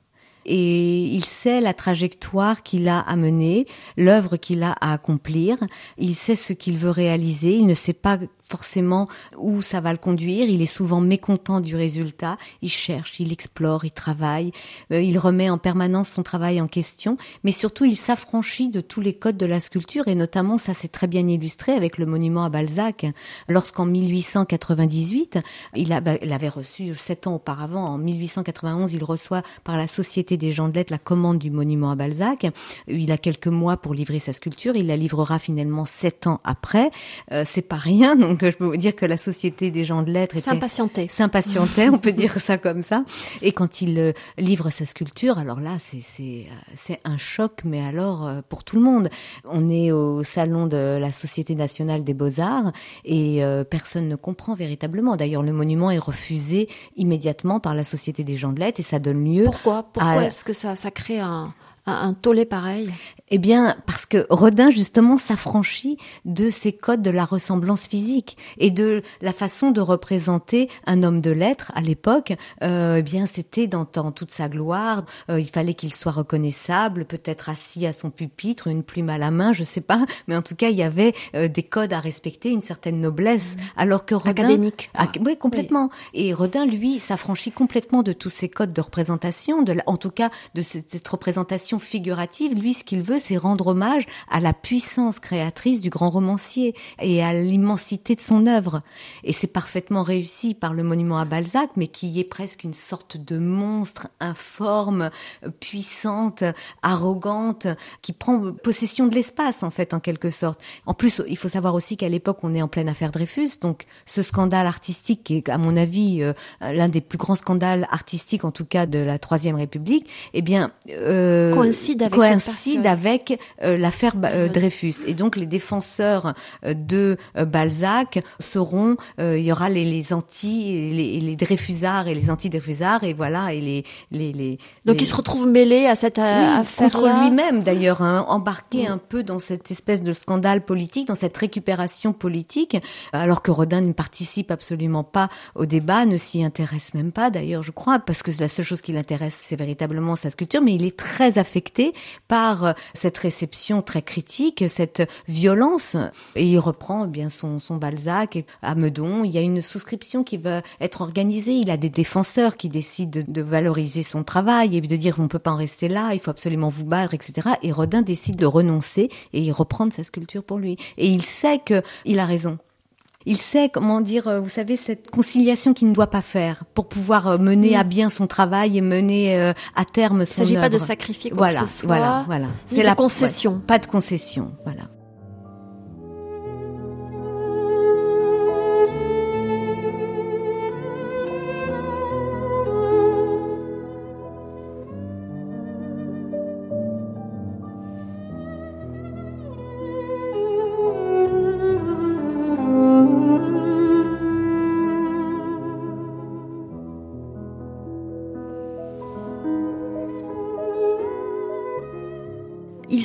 Et il sait la trajectoire qu'il a à mener, l'œuvre qu'il a à accomplir, il sait ce qu'il veut réaliser, il ne sait pas forcément où ça va le conduire. Il est souvent mécontent du résultat. Il cherche, il explore, il travaille. Euh, il remet en permanence son travail en question. Mais surtout, il s'affranchit de tous les codes de la sculpture et notamment, ça c'est très bien illustré avec le monument à Balzac. Lorsqu'en 1898, il, a, bah, il avait reçu sept ans auparavant, en 1891, il reçoit par la Société des gens de lettres la commande du monument à Balzac. Il a quelques mois pour livrer sa sculpture. Il la livrera finalement sept ans après. Euh, c'est pas rien. Je peux vous dire que la société des gens de lettres s'impatientait. S'impatientait, on peut dire ça comme ça. Et quand il euh, livre sa sculpture, alors là, c'est c'est euh, c'est un choc, mais alors euh, pour tout le monde. On est au salon de la Société nationale des beaux arts et personne ne comprend véritablement. D'ailleurs, le monument est refusé immédiatement par la Société des gens de lettres et ça donne lieu. Pourquoi? Pourquoi est-ce que ça ça crée un un tollé pareil? Eh bien, parce que Rodin, justement, s'affranchit de ces codes de la ressemblance physique et de la façon de représenter un homme de lettres à l'époque. Euh, eh bien, c'était dans, toute sa gloire. Euh, il fallait qu'il soit reconnaissable, peut-être assis à son pupitre, une plume à la main, je sais pas. Mais en tout cas, il y avait euh, des codes à respecter, une certaine noblesse. Mmh. Alors que Rodin... Académique. oui, complètement. Et Rodin, lui, s'affranchit complètement de tous ces codes de représentation, de en tout cas de cette représentation figurative, lui, ce qu'il veut, c'est rendre hommage à la puissance créatrice du grand romancier et à l'immensité de son œuvre. Et c'est parfaitement réussi par le monument à Balzac, mais qui est presque une sorte de monstre informe, puissante, arrogante, qui prend possession de l'espace, en fait, en quelque sorte. En plus, il faut savoir aussi qu'à l'époque, on est en pleine affaire Dreyfus, donc ce scandale artistique, qui est, à mon avis, euh, l'un des plus grands scandales artistiques, en tout cas, de la Troisième République, eh bien, euh, coïncide avec, coïncide avec euh, l'affaire euh, Dreyfus. Et donc les défenseurs euh, de Balzac seront, il y aura les, les anti, les, les Dreyfusards et les anti-Dreyfusards, et voilà, et les les, les donc il se retrouve mêlé à cette affaire contre lui-même d'ailleurs, hein, embarqué un peu dans cette espèce de scandale politique, dans cette récupération politique, alors que Rodin ne participe absolument pas au débat, ne s'y intéresse même pas d'ailleurs, je crois, parce que la seule chose qui l'intéresse, c'est véritablement sa sculpture, mais il est très affecté par euh, cette réception très critique, cette violence. Et il reprend eh bien son, Balzac à Meudon. Il y a une souscription qui va être organisée. Il a des défenseurs qui décident de, valoriser son travail et de dire on peut pas en rester là, il faut absolument vous battre, etc. Et Rodin décide de renoncer et il reprend sa sculpture pour lui. Et il sait que il a raison. Il sait comment dire, euh, vous savez, cette conciliation qu'il ne doit pas faire pour pouvoir euh, mener à bien son travail et mener euh, à terme son Il ne s'agit pas de sacrifier quoi voilà, que ce soit. Voilà, voilà. C'est la concession. pas de concession, voilà.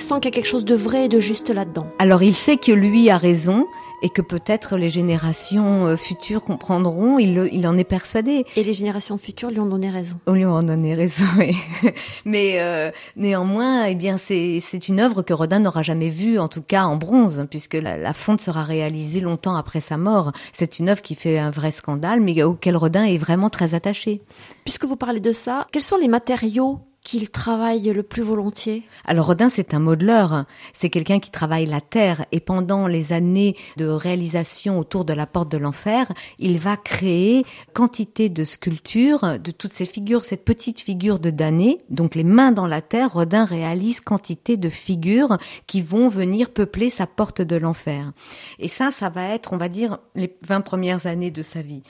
Sent qu'il y a quelque chose de vrai et de juste là-dedans. Alors il sait que lui a raison et que peut-être les générations euh, futures comprendront, il, il en est persuadé. Et les générations futures lui ont donné raison. On lui a donné raison, oui. Mais euh, néanmoins, eh bien, c'est une œuvre que Rodin n'aura jamais vue, en tout cas en bronze, puisque la, la fonte sera réalisée longtemps après sa mort. C'est une œuvre qui fait un vrai scandale, mais auquel Rodin est vraiment très attaché. Puisque vous parlez de ça, quels sont les matériaux qu'il travaille le plus volontiers Alors Rodin, c'est un modeleur, c'est quelqu'un qui travaille la terre et pendant les années de réalisation autour de la porte de l'enfer, il va créer quantité de sculptures de toutes ces figures, cette petite figure de damné, donc les mains dans la terre, Rodin réalise quantité de figures qui vont venir peupler sa porte de l'enfer. Et ça, ça va être, on va dire, les 20 premières années de sa vie.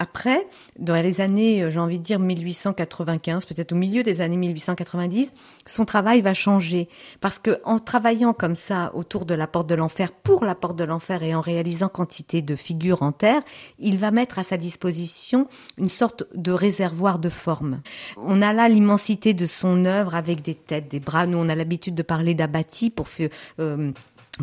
Après, dans les années, euh, j'ai envie de dire 1895, peut-être au milieu des années 1890, son travail va changer parce que en travaillant comme ça autour de la porte de l'enfer pour la porte de l'enfer et en réalisant quantité de figures en terre, il va mettre à sa disposition une sorte de réservoir de forme. On a là l'immensité de son œuvre avec des têtes, des bras. Nous, on a l'habitude de parler d'abattis pour euh,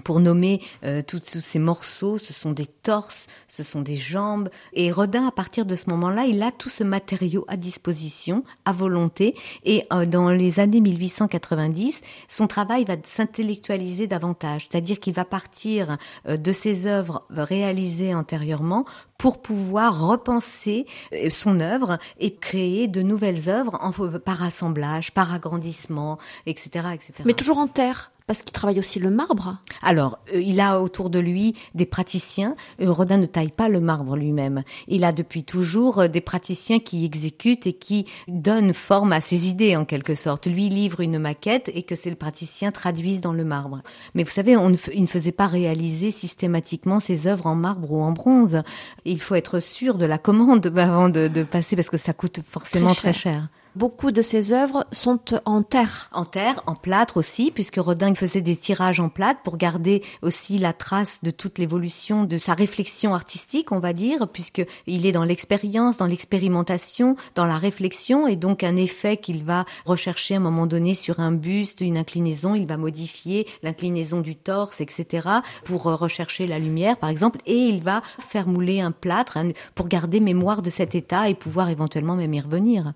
pour nommer euh, tous, ces morceaux, ce sont des torses, ce sont des jambes. Et Rodin, à partir de ce moment-là, il a tout ce matériau à disposition, à volonté. Et euh, dans les années 1890, son travail va s'intellectualiser davantage. C'est-à-dire qu'il va partir euh, de ses œuvres réalisées antérieurement pour pouvoir repenser son œuvre et créer de nouvelles œuvres par assemblage, par agrandissement, etc., etc. Mais toujours en terre parce qu'il travaille aussi le marbre. Alors, euh, il a autour de lui des praticiens. Euh, Rodin ne taille pas le marbre lui-même. Il a depuis toujours euh, des praticiens qui exécutent et qui donnent forme à ses idées en quelque sorte. Lui livre une maquette et que c'est le praticien traduise dans le marbre. Mais vous savez, on ne, il ne faisait pas réaliser systématiquement ses œuvres en marbre ou en bronze. Il faut être sûr de la commande avant de, de passer parce que ça coûte forcément Très cher. Beaucoup de ses œuvres sont en terre. En terre, en plâtre aussi, puisque Rodin faisait des tirages en plâtre pour garder aussi la trace de toute l'évolution de sa réflexion artistique, on va dire, puisque il est dans l'expérience, dans l'expérimentation, dans la réflexion, et donc un effet qu'il va rechercher à un moment donné sur un buste, une inclinaison, il va modifier l'inclinaison du torse, etc., pour rechercher la lumière, par exemple, et il va faire mouler un plâtre pour garder mémoire de cet état et pouvoir éventuellement même y revenir.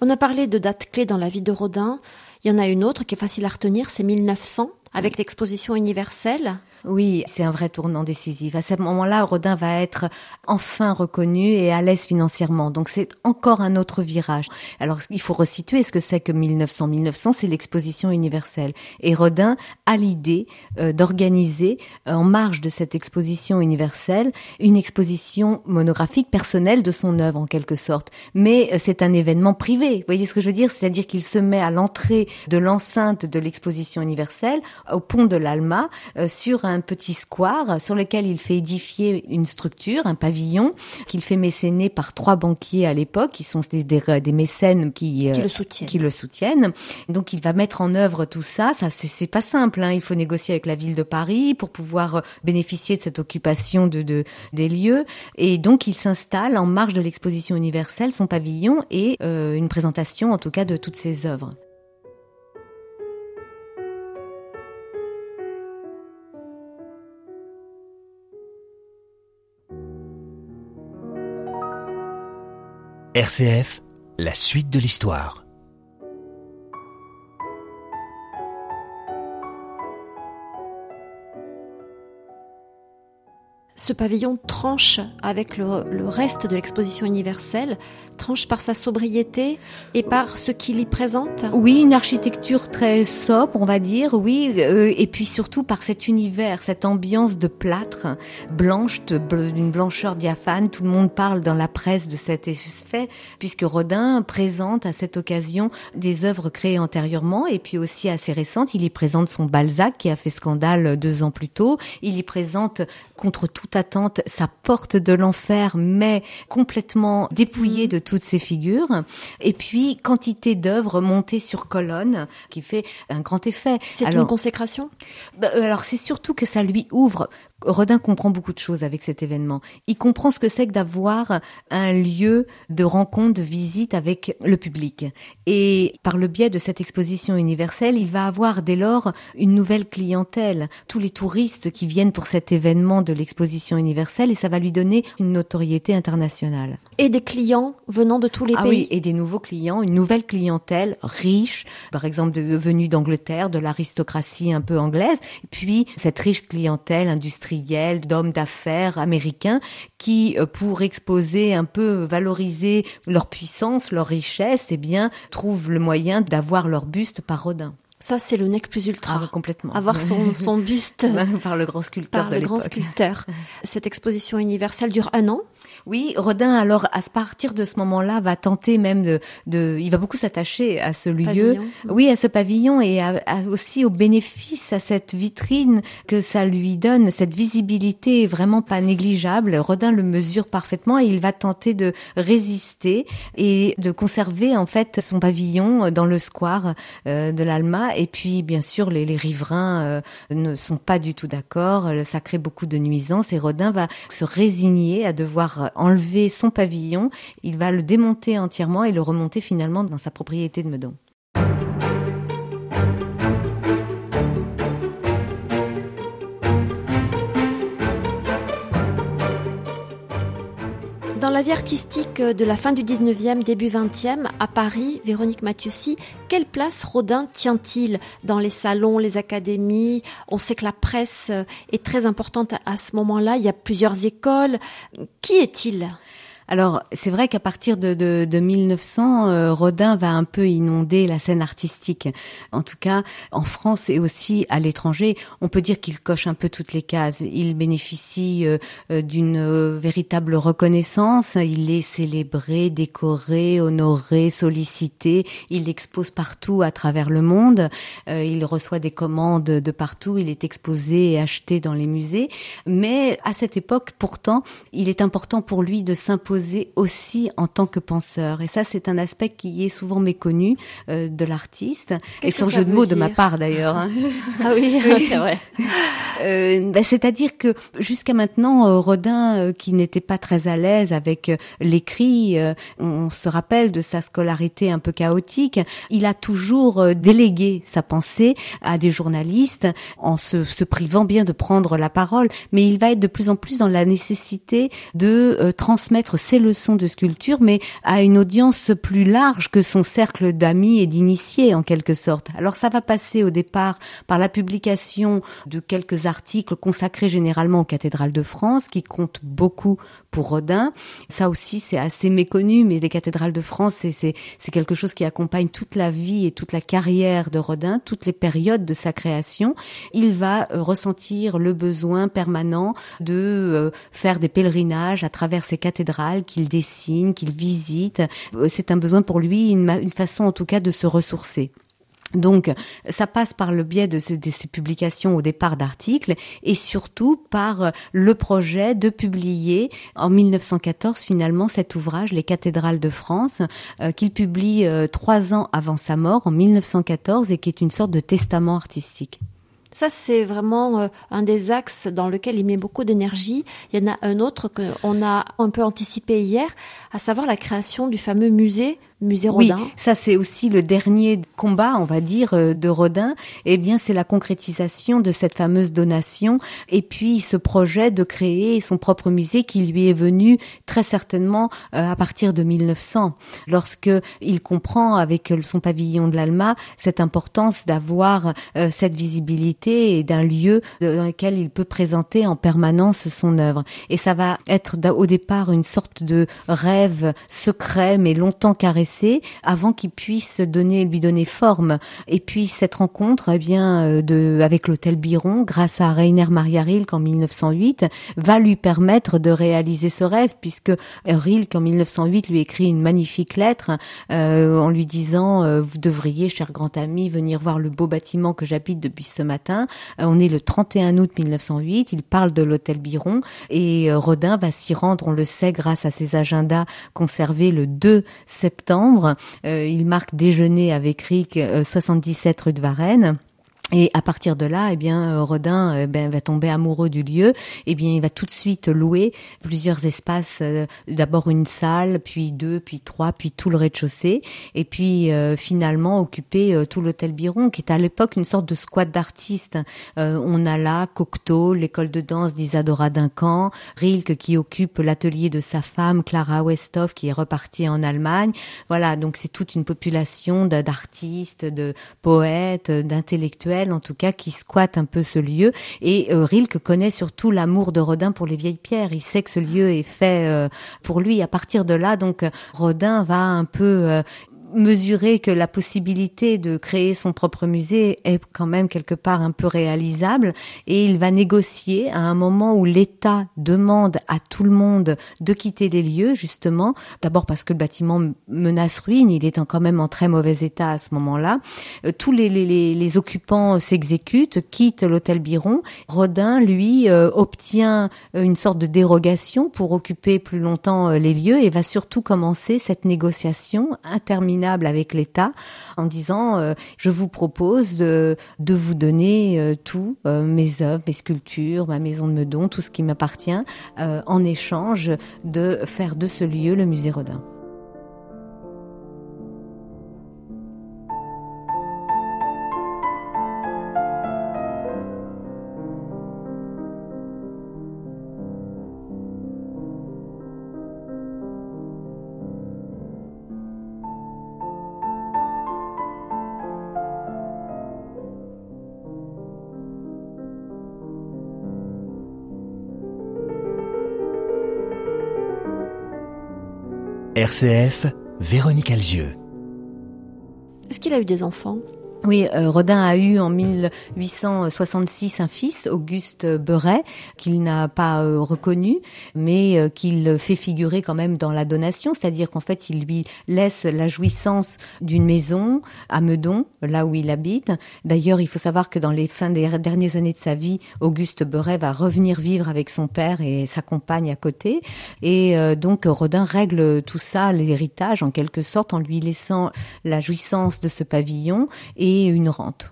On a parlé de dates clés dans la vie de Rodin. Il y en a une autre qui est facile à retenir, c'est 1900, avec l'exposition universelle. Oui, c'est un vrai tournant décisif. À ce moment-là, Rodin va être enfin reconnu et à l'aise financièrement. Donc c'est encore un autre virage. Alors il faut resituer ce que c'est que 1900. 1900, c'est l'exposition universelle. Et Rodin a l'idée euh, d'organiser euh, en marge de cette exposition universelle une exposition monographique personnelle de son œuvre en quelque sorte. Mais euh, c'est un événement privé. Vous voyez ce que je veux dire? C'est-à-dire qu'il se met à l'entrée de l'enceinte de l'exposition universelle au pont de l'Alma sur un petit square sur lequel il fait édifier une structure, un pavillon, qu'il fait mécéner par trois banquiers à l'époque, qui sont des, des, mécènes qui, euh, qui, le soutiennent. Donc il va mettre en œuvre tout ça. Ça c'est pas simple. Hein. Il faut négocier avec la ville de Paris pour pouvoir euh, bénéficier de cette occupation de, de des lieux. Et donc il s'installe en marge de l'exposition universelle, son pavillon et euh, une présentation en tout cas de toutes ses œuvres. RCF, la suite de l'histoire. Ce pavillon tranche avec le, reste de l'exposition universelle, tranche par sa sobriété et par ce qu'il y présente? Oui, une architecture très sobre, on va dire, oui, euh, et puis surtout par cet univers, cette ambiance de plâtre, blanche, d'une blancheur diaphane. Tout le monde parle dans la presse de cet effet, puisque Rodin présente à cette occasion des œuvres créées antérieurement et puis aussi assez récentes. Il y présente son Balzac qui a fait scandale deux ans plus tôt. Il y présente contre tout toute attente sa porte de l'enfer, mais complètement dépouillée mm. de toutes ses figures. Et puis quantité d'œuvres montées sur colonne qui fait un grand effet. C'est une consécration? Bah, euh, Alors c'est surtout que ça lui ouvre Rodin comprend beaucoup de choses avec cet événement. Il comprend ce que c'est que d'avoir un lieu de rencontre, de visite avec le public. Et par le biais de cette exposition universelle, il va avoir dès lors une nouvelle clientèle. Tous les touristes qui viennent pour cet événement de l'exposition universelle et ça va lui donner une notoriété internationale. Et des clients venant de tous les ah pays. Oui, et des nouveaux clients, une nouvelle clientèle riche, par exemple de, venue d'Angleterre, de l'aristocratie un peu anglaise, puis cette riche clientèle industrielle d'hommes d'affaires américains qui, euh, pour exposer un peu, valoriser leur puissance, leur richesse, eh bien, trouvent le moyen d'avoir leur buste par Rodin. Ça, c'est le nec plus ultra. Ah, complètement. Avoir son, son buste. par le grand sculpteur par de le grand sculpteur. Cette exposition universelle dure un an. Oui, Rodin, alors, à partir de ce moment-là, va tenter même de, de il va beaucoup s'attacher à ce lieu. Oui, à ce pavillon et à, aussi au bénéfice, à cette vitrine que ça lui donne, cette visibilité vraiment pas négligeable. Rodin le mesure parfaitement et il va tenter de résister et de conserver, en fait, son pavillon dans le square euh, de l'Alma. Et puis, bien sûr, les, les riverains euh, ne sont pas du tout d'accord. Ça crée beaucoup de nuisances et Rodin va se résigner à devoir enlever son pavillon, il va le démonter entièrement et le remonter finalement dans sa propriété de Meudon. La vie artistique de la fin du 19e, début 20e, à Paris, Véronique Mathieusi, quelle place Rodin tient-il dans les salons, les académies? On sait que la presse est très importante à ce moment-là, il y a plusieurs écoles. Qui est-il? Alors, c'est vrai qu'à partir de, de, de 1900, euh, Rodin va un peu inonder la scène artistique. En tout cas, en France et aussi à l'étranger, on peut dire qu'il coche un peu toutes les cases. Il bénéficie euh, euh, d'une véritable reconnaissance. Il est célébré, décoré, honoré, sollicité. Il expose partout à travers le monde. il reçoit des commandes de partout. Il est exposé et acheté dans les musées. Mais à cette époque, pourtant, il est important pour lui de s'imposer aussi en tant que penseur. Et ça, c'est un aspect qui est souvent méconnu euh, de l'artiste. Et sans jeu de mots de ma part d'ailleurs. Hein. ah oui, c'est vrai. Euh, bah, C'est-à-dire que jusqu'à maintenant, euh, Rodin, qui n'était pas très à l'aise avec l'écrit, on se rappelle de sa scolarité un peu chaotique, il a toujours délégué sa pensée à des journalistes en se, se privant bien de prendre la parole. Mais il va être de plus en plus dans la nécessité de transmettre ses leçons de sculpture, mais à une audience plus large que son cercle d'amis et d'initiés en quelque sorte. Alors ça va passer au départ par la publication de quelques articles consacrés généralement aux cathédrales de France, qui comptent beaucoup pour Rodin. Ça aussi c'est assez méconnu, mais les cathédrales de France, c'est quelque chose qui accompagne toute la vie et toute la carrière de Rodin, toutes les périodes de sa création. Il va euh, ressentir le besoin permanent de euh, faire des pèlerinages à travers ces cathédrales qu'il dessine, qu'il visite. Euh, c'est un besoin pour lui, une, façon en tout cas de se ressourcer. Donc, ça passe par le biais de ces, publications au départ d'articles et surtout par euh, le projet de publier en 1914 finalement cet ouvrage, Les cathédrales de France, euh, qu'il publie trois ans avant sa mort en 1914 et qui est une sorte de testament artistique. Ça, c'est vraiment euh, un des axes dans lequel il met beaucoup d'énergie. Il y en a un autre qu'on a un peu anticipé hier, à savoir la création du fameux musée musée Rodin. Oui, ça c'est aussi le dernier combat, on va dire, euh, de Rodin. Eh bien, c'est la concrétisation de cette fameuse donation et puis ce projet de créer son propre musée qui lui est venu très certainement euh, à partir de 1900, lorsque il comprend avec son pavillon de l'Alma cette importance d'avoir euh, cette visibilité et d'un lieu dans lequel il peut présenter en permanence son œuvre. Et ça va être au départ une sorte de rêve secret mais longtemps caressé avant qu'il puisse donner, lui donner forme. Et puis cette rencontre, eh bien, euh, de, avec l'hôtel Biron, grâce à Rainer Maria Rilke en 1908, va lui permettre de réaliser ce rêve, puisque Rilke en 1908 lui écrit une magnifique lettre euh, en lui disant euh, vous devriez, cher grand ami, venir voir le beau bâtiment que j'habite depuis ce matin. on est le 31 août 1908. Il parle de l'hôtel Biron et Rodin va s'y rendre, on le sait, grâce à ses agendas conservés le 2 septembre. Il marque déjeuner avec Rick 77 rue de Varennes. Et à partir de là, eh bien, euh, Rodin euh, ben, va tomber amoureux du lieu. Eh bien, il va tout de suite louer plusieurs espaces. Euh, d'abord une salle, puis deux, puis trois, puis tout le rez-de-chaussée. Et puis finalement occuper tout l'hôtel Biron, qui est à l'époque une sorte de squat d'artistes. on a là Cocteau, l'école de danse d'Isadora Duncan, Rilke qui occupe l'atelier de sa femme Clara Westhoff, qui est repartie en Allemagne. Voilà, donc c'est toute une population d'artistes, de poètes, d'intellectuels en tout cas, qui squatte un peu ce lieu. Et euh, Rilke connaît surtout l'amour de Rodin pour les vieilles pierres. Il sait que ce lieu est fait euh, pour lui. À partir de là, donc, Rodin va un peu euh, mesurer que la possibilité de créer son propre musée est quand même quelque part un peu réalisable. Et il va négocier à un moment où l'État demande à tout le monde de quitter les lieux justement. D'abord parce que le bâtiment menace ruine il est quand même en très mauvais état à ce moment-là. Euh, tous les, les, les occupants s'exécutent quittent l'hôtel Biron. Rodin lui euh, obtient une sorte de dérogation pour occuper plus longtemps euh, les lieux et va surtout commencer cette négociation interminable avec l'État en disant euh, je vous propose de, vous donner euh, tout, euh, mes œuvres, mes sculptures, ma maison de Meudon, tout ce qui m'appartient, en échange de faire de ce lieu le musée Rodin. RCF, Véronique Alzieux. Est-ce qu'il a eu des enfants? Oui, euh, Rodin a eu en 1866 un fils, Auguste Beuret, qu'il n'a pas euh, reconnu, mais euh, qu'il fait figurer quand même dans la donation, c'est-à-dire qu'en fait, il lui laisse la jouissance d'une maison à Meudon, là où il habite. D'ailleurs, il faut savoir que dans les fins des dernières années de sa vie, Auguste Beuret va revenir vivre avec son père et sa compagne à côté. Et donc, Rodin règle tout ça, l'héritage, en quelque sorte, en lui laissant la jouissance de ce pavillon et une rente.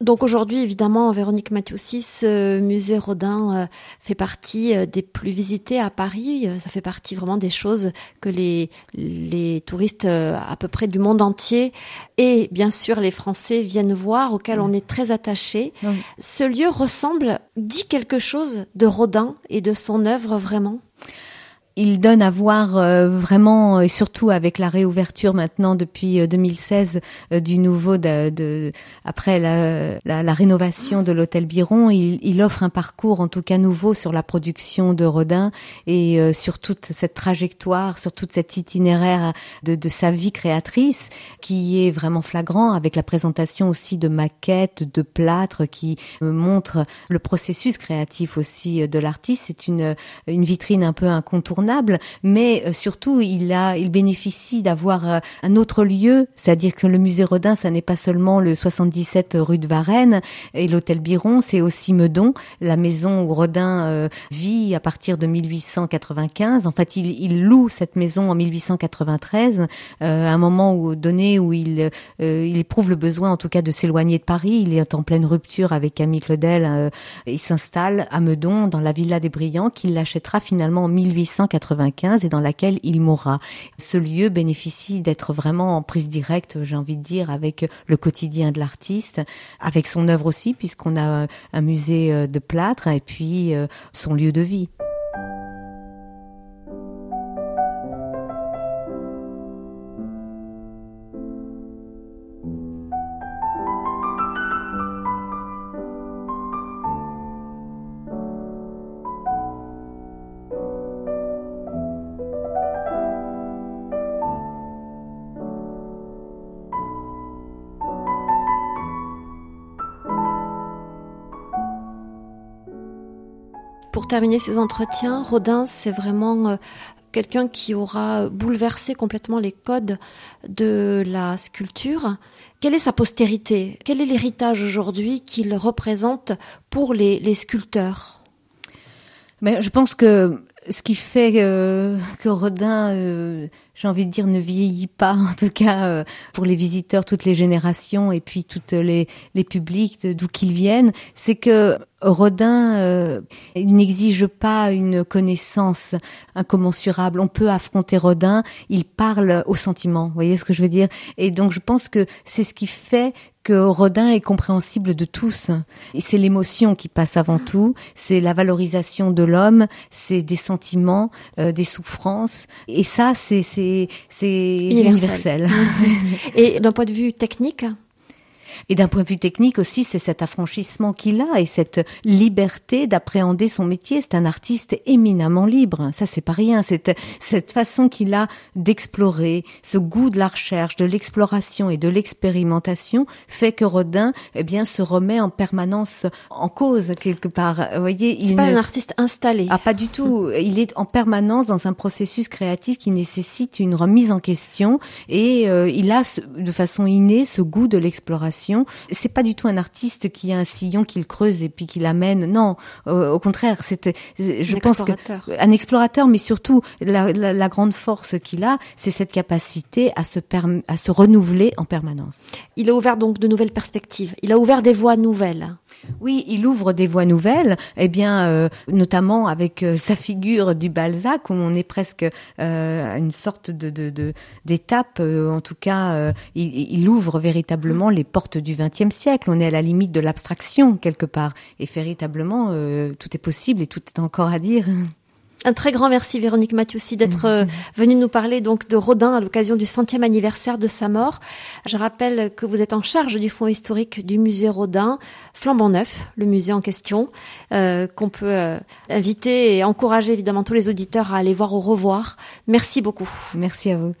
Donc aujourd'hui, évidemment, Véronique Mathieu-6, ce musée Rodin euh, fait partie euh, des plus visités à Paris. Euh, ça fait partie vraiment des choses que les, les touristes à peu près du monde entier et bien sûr les Français viennent voir, auxquels on est très attaché. Ce lieu ressemble, dit quelque chose de Rodin et de son œuvre vraiment? Il donne à voir euh, vraiment, et surtout avec la réouverture maintenant depuis 2016 euh, euh, du nouveau, de, après la, la, rénovation de l'hôtel Biron, il, il, offre un parcours en tout cas nouveau sur la production de Rodin et sur toute cette trajectoire, sur toute cette itinéraire de, de, sa vie créatrice qui est vraiment flagrant avec la présentation aussi de maquettes, de plâtres qui montrent le processus créatif aussi de l'artiste. C'est une, une vitrine un peu incontournable mais euh, surtout il a, il bénéficie d'avoir euh, un autre lieu, c'est-à-dire que le musée Rodin, ça n'est pas seulement le 77 rue de Varennes et l'hôtel Biron, c'est aussi Meudon, la maison où Rodin euh, vit à partir de 1895. En fait, il, il loue cette maison en 1893, à un moment donné où il, il éprouve le besoin, en tout cas, de s'éloigner de Paris. Il est en pleine rupture avec Camille Claudel. il s'installe à Meudon, dans la villa des Brillants, qu'il l'achètera finalement en 1800 et dans laquelle il mourra. Ce lieu bénéficie d'être vraiment en prise directe, j'ai envie de dire, avec le quotidien de l'artiste, avec son œuvre aussi, puisqu'on a un musée euh, de plâtre et puis euh, son lieu de vie. Terminer ces entretiens, Rodin, c'est vraiment euh, quelqu'un qui aura bouleversé complètement les codes de la sculpture. Quelle est sa postérité? Quel est l'héritage aujourd'hui qu'il représente pour les, sculpteurs? Mais je pense que ce qui fait euh, que Rodin, euh, j'ai envie de dire, ne vieillit pas, en tout cas euh, pour les visiteurs, toutes les générations et puis toutes les, les publics d'où qu'ils viennent, c'est que Rodin euh, n'exige pas une connaissance incommensurable. On peut affronter Rodin, il parle au sentiment. Vous voyez ce que je veux dire? Et donc je pense que c'est ce qui fait que Rodin est compréhensible de tous. C'est l'émotion qui passe avant tout, c'est la valorisation de l'homme, c'est des sentiments, euh, des souffrances, et ça c'est c'est c'est universel. et d'un point de vue technique, et d'un point de vue technique aussi, c'est cet affranchissement qu'il a et cette liberté d'appréhender son métier. C'est un artiste éminemment libre. Ça, c'est pas rien. Cette, cette façon qu'il a d'explorer, ce goût de la recherche, de l'exploration et de l'expérimentation fait que Rodin, eh bien, se remet en permanence en cause quelque part. Vous voyez, il pas un artiste installé. Ah, pas du tout. il est en permanence dans un processus créatif qui nécessite une remise en question et euh, il a de façon innée ce goût de l'exploration c'est pas du tout un artiste qui a un sillon qu'il creuse et puis qui l'amène. Non, au contraire, c'était, je pense que un explorateur, mais surtout la, grande force qu'il a, c'est cette capacité à se à se renouveler en permanence. Il a ouvert donc de nouvelles perspectives. Il a ouvert des voies nouvelles. Oui, il ouvre des voies nouvelles, eh bien, euh, notamment avec euh, sa figure du Balzac, où on est presque euh, à une sorte de d'étape. en tout cas, il, il, ouvre véritablement les portes du XXe siècle. On est à la limite de l'abstraction quelque part, et véritablement, tout est possible et tout est encore à dire. Un très grand merci Véronique Mathieusi d'être euh, venue nous parler donc de Rodin à l'occasion du centième anniversaire de sa mort. Je rappelle que vous êtes en charge du fonds historique du musée Rodin, flambant neuf, le musée en question, euh, qu'on peut euh, inviter et encourager évidemment tous les auditeurs à aller voir au revoir. Merci beaucoup. Merci à vous.